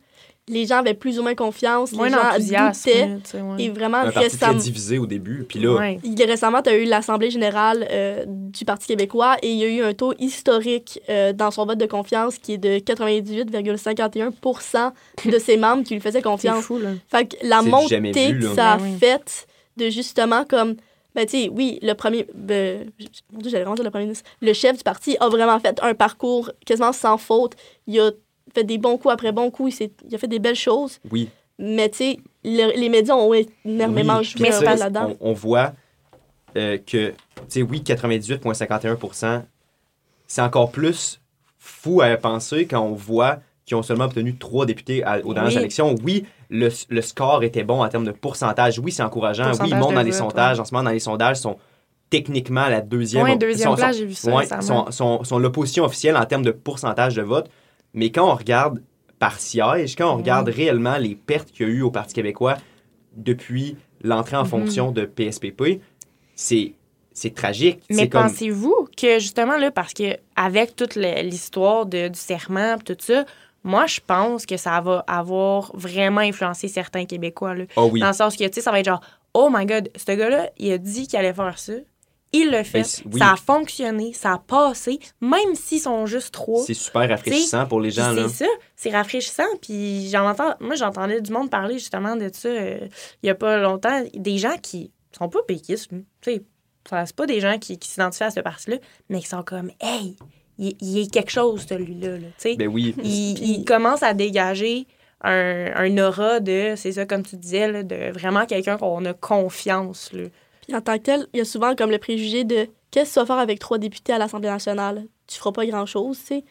les gens avaient plus ou moins confiance, les gens doutaient. Et vraiment, un parti très divisé au début. Puis là... Il, récemment, tu as eu l'Assemblée générale euh, du Parti québécois et il y a eu un taux historique euh, dans son vote de confiance qui est de 98,51% de ses membres qui lui faisaient confiance. Fou, là. Fait que la montée que ça a faite de justement comme ben, tu sais, oui, le premier. Ben, mon Dieu, j'allais le premier ministre. Le chef du parti a vraiment fait un parcours quasiment sans faute. Il a fait des bons coups après bons coups. Il, il a fait des belles choses. Oui. Mais, tu sais, les médias ont énormément oui, joué là-dedans. On, voit euh, que, tu sais, oui, 98,51% c'est encore plus fou à penser quand on voit qu'ils ont seulement obtenu trois députés aux dernières élections. Oui, le, le, score était bon en termes de pourcentage. Oui, c'est encourageant. oui, ils montent dans les sondages. En ce moment, dans les sondages, sont techniquement la deuxième. Oui, deuxième place, j'ai vu ça. Ouais, sont, sont, sont l'opposition officielle en termes de pourcentage de vote. Mais quand on regarde par siège, quand on regarde réellement les pertes qu'il y a eu au Parti québécois depuis l'entrée en mhm. fonction de PSPP, c'est c'est tragique. Mais pensez-vous que justement là, parce que avec toute l'histoire du serment, tout ça, moi, je pense que ça va avoir vraiment influencé certains Québécois. Là. Oh oui. Dans le sens que, tu sais, ça va être genre, oh my God, ce gars-là, il a dit qu'il allait faire ça. Il l'a fait. Ben, ça a fonctionné, ça a passé, même s'ils sont juste trois. C'est super rafraîchissant pour les gens. C'est ça, c'est rafraîchissant. Puis moi, j'entendais du monde parler justement de ça euh, il y a pas longtemps. Des gens qui sont pas péquistes, tu sais. C'est pas des gens qui, qui s'identifient à ce parti-là, mais qui sont comme, hey, il, il est quelque chose, celui-là. Là, ben oui. Il, commence à dégager un, un aura de, c'est ça, comme tu disais, là, de vraiment quelqu'un qu'on a confiance. Là. Puis en tant que tel, il y a souvent comme le préjugé de qu'est-ce que tu vas faire avec trois députés à l'Assemblée nationale? Tu feras pas grand-chose, tu sais.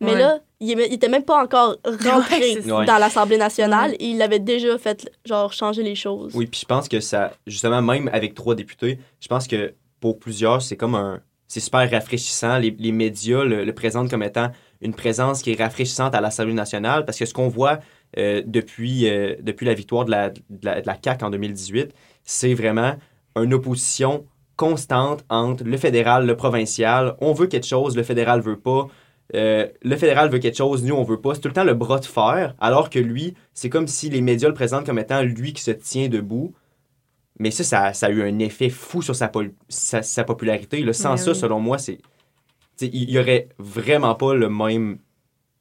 Mais là, il, était même pas encore rentré dans l'Assemblée nationale et il avait déjà fait, genre, changer les choses. Oui, puis je pense que ça, justement, même avec trois députés, je pense que pour plusieurs, c'est comme un, c'est super rafraîchissant. Les, les médias le, présentent comme étant une présence qui est rafraîchissante à l'Assemblée nationale parce que ce qu'on voit euh, depuis, euh, depuis la victoire de la, de, la, CAQ en 2018, c'est vraiment une opposition constante entre le fédéral, le provincial. On veut quelque chose, le fédéral veut pas. Euh, le fédéral veut quelque chose, nous on veut pas. C'est tout le temps le bras de fer, alors que lui, c'est comme si les médias le présentent comme étant lui qui se tient debout. Mais ça, ça, a eu un effet fou sur sa, sa, popularité. Là. Sans ça, selon moi, c'est. Il n'y aurait vraiment pas le même,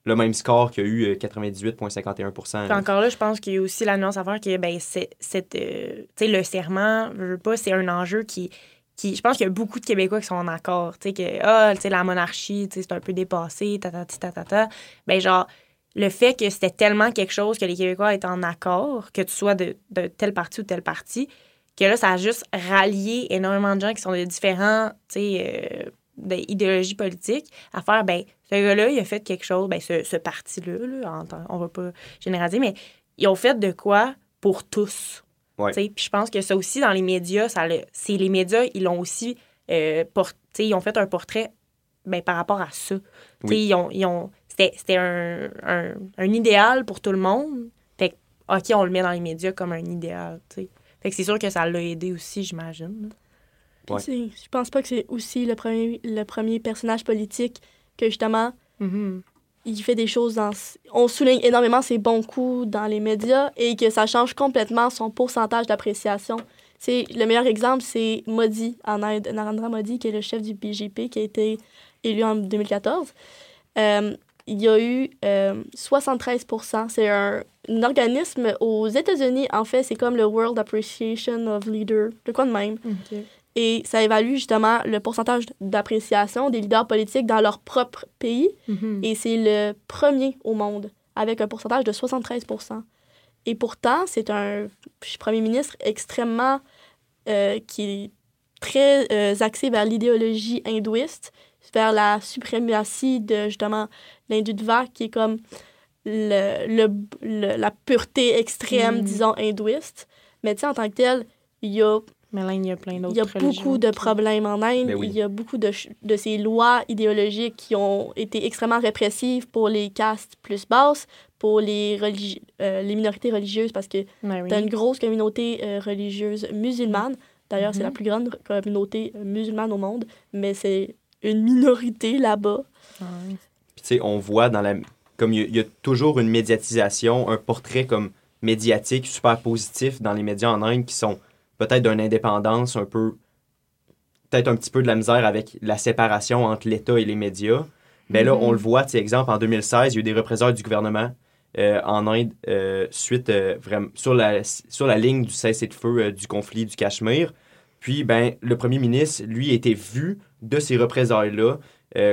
le même score qu'il y a eu 98,51% euh, Encore là, je pense qu'il y a aussi la nuance à faire que ben, c'est, euh, le serment, je pas, c'est un enjeu qui. Qui, je pense qu'il y a beaucoup de Québécois qui sont en accord, tu sais, que ah, la monarchie, c'est un peu dépassé, ta, ta, ta. Ben, genre, le fait que c'était tellement quelque chose que les Québécois étaient en accord, que tu sois de, de tel parti ou tel parti, que là, ça a juste rallié énormément de gens qui sont de différents, tu sais, euh, idéologies politiques à faire, ben ce gars-là, il a fait quelque chose, ben ce, ce parti-là, là, on va pas généraliser, mais ils ont fait de quoi pour tous. Puis je pense que ça aussi, dans les médias, ça c'est les médias, ils l'ont aussi euh, porté, ils ont fait un portrait ben, par rapport à ça. Ils ont, ils ont, c'était un, un, un, idéal pour tout le monde. Fait OK, on le met dans les médias comme un idéal. sais. Fait que c'est sûr que ça l'a aidé aussi, j'imagine. Ouais. Je pense pas que c'est aussi le premier, le premier personnage politique que justement mm-hmm. il fait des choses dans. On souligne énormément ses bons coups dans les médias et que ça change complètement son pourcentage d'appréciation. C'est le meilleur exemple, c'est Modi en Inde, Narendra Modi, qui est le chef du BJP, qui a été élu en 2014. Euh, il y a eu 73% euh, C'est un, organisme aux États-Unis, en fait, c'est comme le World Appreciation of Leaders, de quoi de même. Et ça évalue justement le pourcentage d'appréciation des leaders politiques dans leur propre pays. Mm-hmm. Et c'est le premier au monde, avec un pourcentage de 73% Et pourtant, c'est un premier ministre extrêmement. Euh, qui est très euh, axé vers l'idéologie hindouiste vers la suprématie de justement l'hindutva, qui est comme le, le, la pureté extrême, mm. disons, hindouiste. Mais tu sais, en tant que tel, il y a mais là, il y a plein d'autres Il y a beaucoup de problèmes en Inde. Ben il y a beaucoup de, de, ces lois idéologiques qui ont été extrêmement répressives pour les castes plus basses, pour les, euh, les minorités religieuses, parce que ben tu as une grosse communauté euh, religieuse musulmane. D'ailleurs, c'est la mm-hmm. plus grande communauté euh, musulmane au monde, mais c'est une minorité là-bas. Puis, tu sais, on voit dans la. Comme il y, a toujours une médiatisation, un portrait comme médiatique super positif dans les médias en Inde qui sont peut-être d'une indépendance un peu, peut-être un petit peu de la misère avec la séparation entre l'État et les médias. Mais là, on le mhm. voit, exemple, en 2016, il y a eu des représailles du gouvernement euh, en Inde euh, suite euh, vraiment sur la, sur la ligne du cessez-le-feu du conflit du Cachemire. Puis, ben, le premier ministre, lui, a été vu de ces représailles-là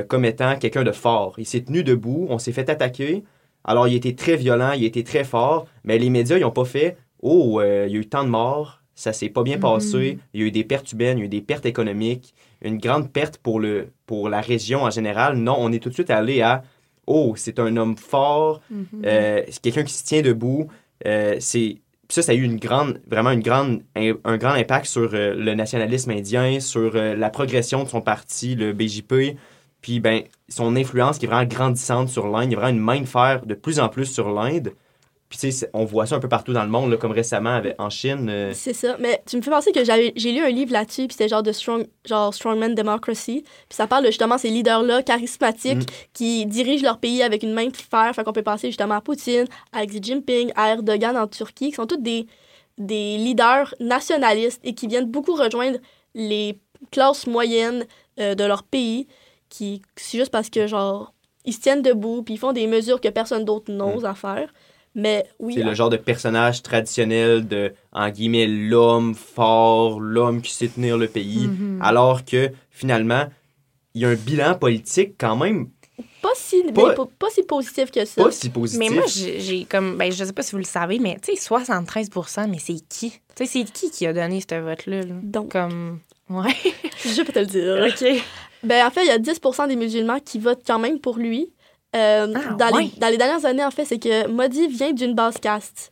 comme étant quelqu'un de fort. Il s'est tenu debout, on s'est fait attaquer. Alors, il était très violent, il était très fort, mais les médias, ils n'ont pas fait Oh, il y a eu tant de morts, ça s'est pas bien passé. Il y a eu des pertes humaines, il y a eu des pertes économiques, une grande perte pour, le, pour la région en général. Non, on est tout de suite allé à Oh, c'est un homme fort, mm-hmm. euh, c'est quelqu'un qui se tient debout. Euh, c'est ça, ça a eu une grande, vraiment une grande, un, grand impact sur euh, le nationalisme indien, sur la progression de son parti, le BJP. Puis, ben, son influence qui est vraiment grandissante sur l'Inde. Il y a vraiment une main de fer de plus en plus sur l'Inde. Puis, tu sais, on voit ça un peu partout dans le monde, comme récemment avec, en Chine. Euh. C'est ça. Mais tu me fais penser que j'ai lu un livre là-dessus, puis c'était genre de strong, genre Strongman Democracy. Puis ça parle de, justement ces leaders-là charismatiques mm. qui dirigent leur pays avec une main de fer. Fait qu'on peut penser justement à Poutine, à Xi Jinping, à Erdogan en Turquie, qui sont tous des, des leaders nationalistes et qui viennent beaucoup rejoindre les classes moyennes euh, de leur pays. Qui, c'est juste parce que, genre, ils se tiennent debout, puis ils font des mesures que personne d'autre n'ose mm. à faire. Mais oui. C'est le genre de personnage traditionnel de, en guillemets, l'homme fort, l'homme qui sait tenir le pays. Mm-hmm. Alors que finalement, il y a un bilan politique quand même. Pas si, pas, si positif que ça. Pas si positif. Mais moi, j'ai comme. Ben, je sais pas si vous le savez, mais tu sais, 73 mais c'est qui? Tu sais, c'est qui qui a donné ce vote-là? Donc. Comme. Ouais. je peux te le dire. OK. Ben, en fait, il y a 10 des musulmans qui votent quand même pour lui. Euh, ah, dans, les, dans, les, dernières années, en fait, c'est que Modi vient d'une basse caste.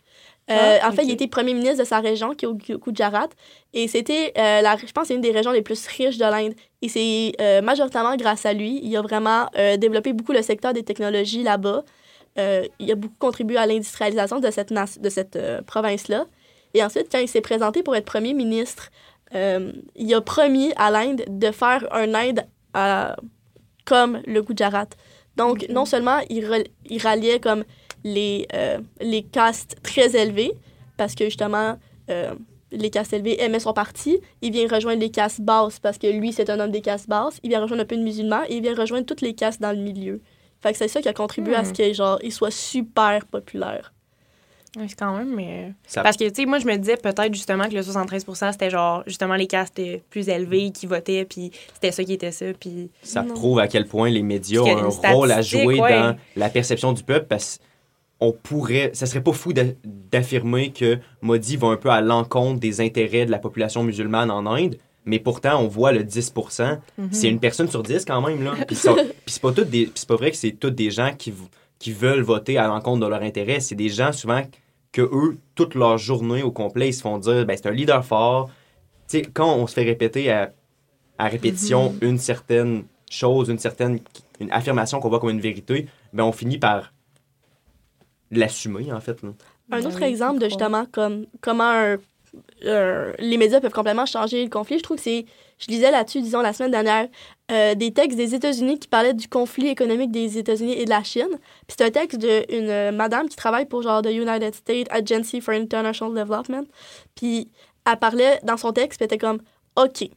Euh, ah, en fait, il était premier ministre de sa région, qui est au Gujarat. Et c'était, euh, la, je pense, c'est une des régions les plus riches de l'Inde. Et c'est majoritairement grâce à lui. Il a vraiment développé beaucoup le secteur des technologies là-bas. il a beaucoup contribué à l'industrialisation de cette, de cette province-là. Et ensuite, quand il s'est présenté pour être premier ministre, il a promis à l'Inde de faire un Inde comme le Gujarat. Donc, non seulement il, il ralliait comme les, euh, les castes très élevées, parce que justement, euh, les castes élevées aimaient son parti. Il vient rejoindre les castes basses, parce que lui, c'est un homme des castes basses. Il vient rejoindre un peu de musulmans, et il vient rejoindre toutes les castes dans le milieu. Fait que c'est ça qui a contribué à ce hmm. qu'il soit super populaire. Oui, c'est quand même, mais. Parce que, tu sais, moi, je me disais peut-être justement que le 73% c'était genre, justement, les castes plus élevés qui votaient, puis c'était ça qui était ça. Puis... Ça prouve à quel point les médias ont un rôle à jouer dans la perception du peuple, parce qu'on pourrait. Ça serait pas fou d'affirmer que Modi va un peu à l'encontre des intérêts de la population musulmane en Inde, mais pourtant, on voit le 10 mm-hmm. C'est une personne sur 10 quand même, là. Puis c'est pas, pas vrai que c'est tous des gens qui qui veulent voter à l'encontre de leur intérêt. C'est des gens souvent que eux, toute leur journée au complet, ils se font dire ben, c'est un leader fort. sais, quand on se fait répéter à, à répétition mhm. une certaine chose, une certaine une affirmation qu'on voit comme une vérité, ben on finit par l'assumer, en fait. Un autre exemple de justement comme, comment les médias peuvent complètement changer le conflit, je trouve que c'est je lisais là-dessus, disons, la semaine dernière, euh, des textes des États-Unis qui parlaient du conflit économique des États-Unis et de la Chine. Puis c'est un texte d'une euh, madame qui travaille pour genre the United States Agency for International Development. Puis elle parlait dans son texte, puis était comme, OK,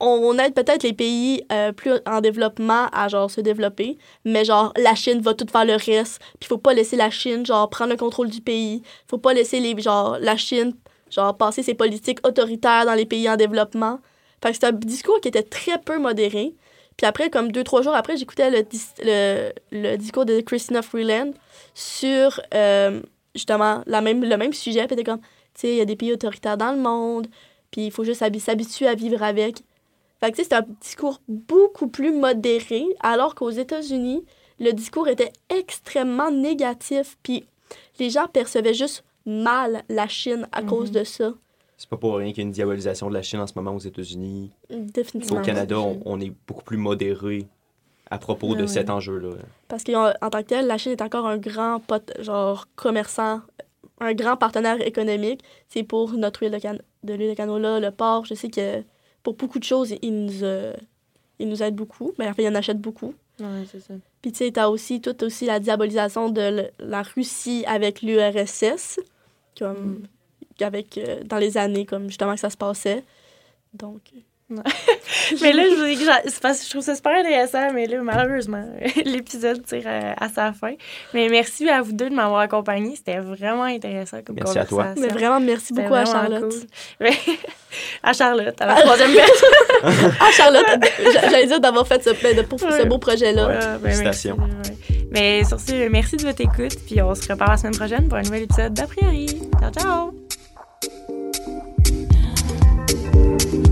on aide peut-être les pays euh, plus en développement à genre se développer, mais genre la Chine va tout faire le reste. Puis faut pas laisser la Chine genre prendre le contrôle du pays. Faut pas laisser les genre la Chine genre passer ses politiques autoritaires dans les pays en développement. Fait que c'était un discours qui était très peu modéré. Puis après, comme deux, trois jours après, j'écoutais le, le, le, discours de Christina Freeland sur euh, justement la même, le même sujet. Puis était comme, tu sais, il y a des pays autoritaires dans le monde, puis il faut juste s'habituer à vivre avec. Fait que, c'est un discours beaucoup plus modéré, alors qu'aux États-Unis, le discours était extrêmement négatif, puis les gens percevaient juste mal la Chine à cause mhm. de ça. C'est pas pour rien qu'il y a une diabolisation de la Chine en ce moment aux États-Unis. Définitivement. Au Canada, on, est beaucoup plus modéré à propos de cet enjeu-là. Parce qu'en tant que tel, la Chine est encore un grand pot, genre commerçant, un grand partenaire économique. C'est pour notre huile de, can de l'huile de canola, le porc. Je sais que pour beaucoup de choses, il nous, euh, il nous aide beaucoup. Mais enfin, il en achète beaucoup. Oui, c'est ça. Puis, tu sais, t'as aussi toute aussi la diabolisation de la Russie avec l'URSS, comme, mm. Avec, euh, dans les années, comme justement que ça se passait. Donc, mais là, je, parce je trouve ça super intéressant, mais là, malheureusement, l'épisode tire à, sa fin. Mais merci à vous deux de m'avoir accompagné. C'était vraiment intéressant comme merci à toi. Mais vraiment, merci beaucoup à Charlotte. à Charlotte, à la troisième personne. à Charlotte, j'allais dire d'avoir fait ce, ben, pour ce beau projet-là. Ouais, ben, Félicitations. Mais sur ce, merci de votre écoute, puis on se reparle la semaine prochaine pour un nouvel épisode d'A priori. Ciao, ciao! Thank you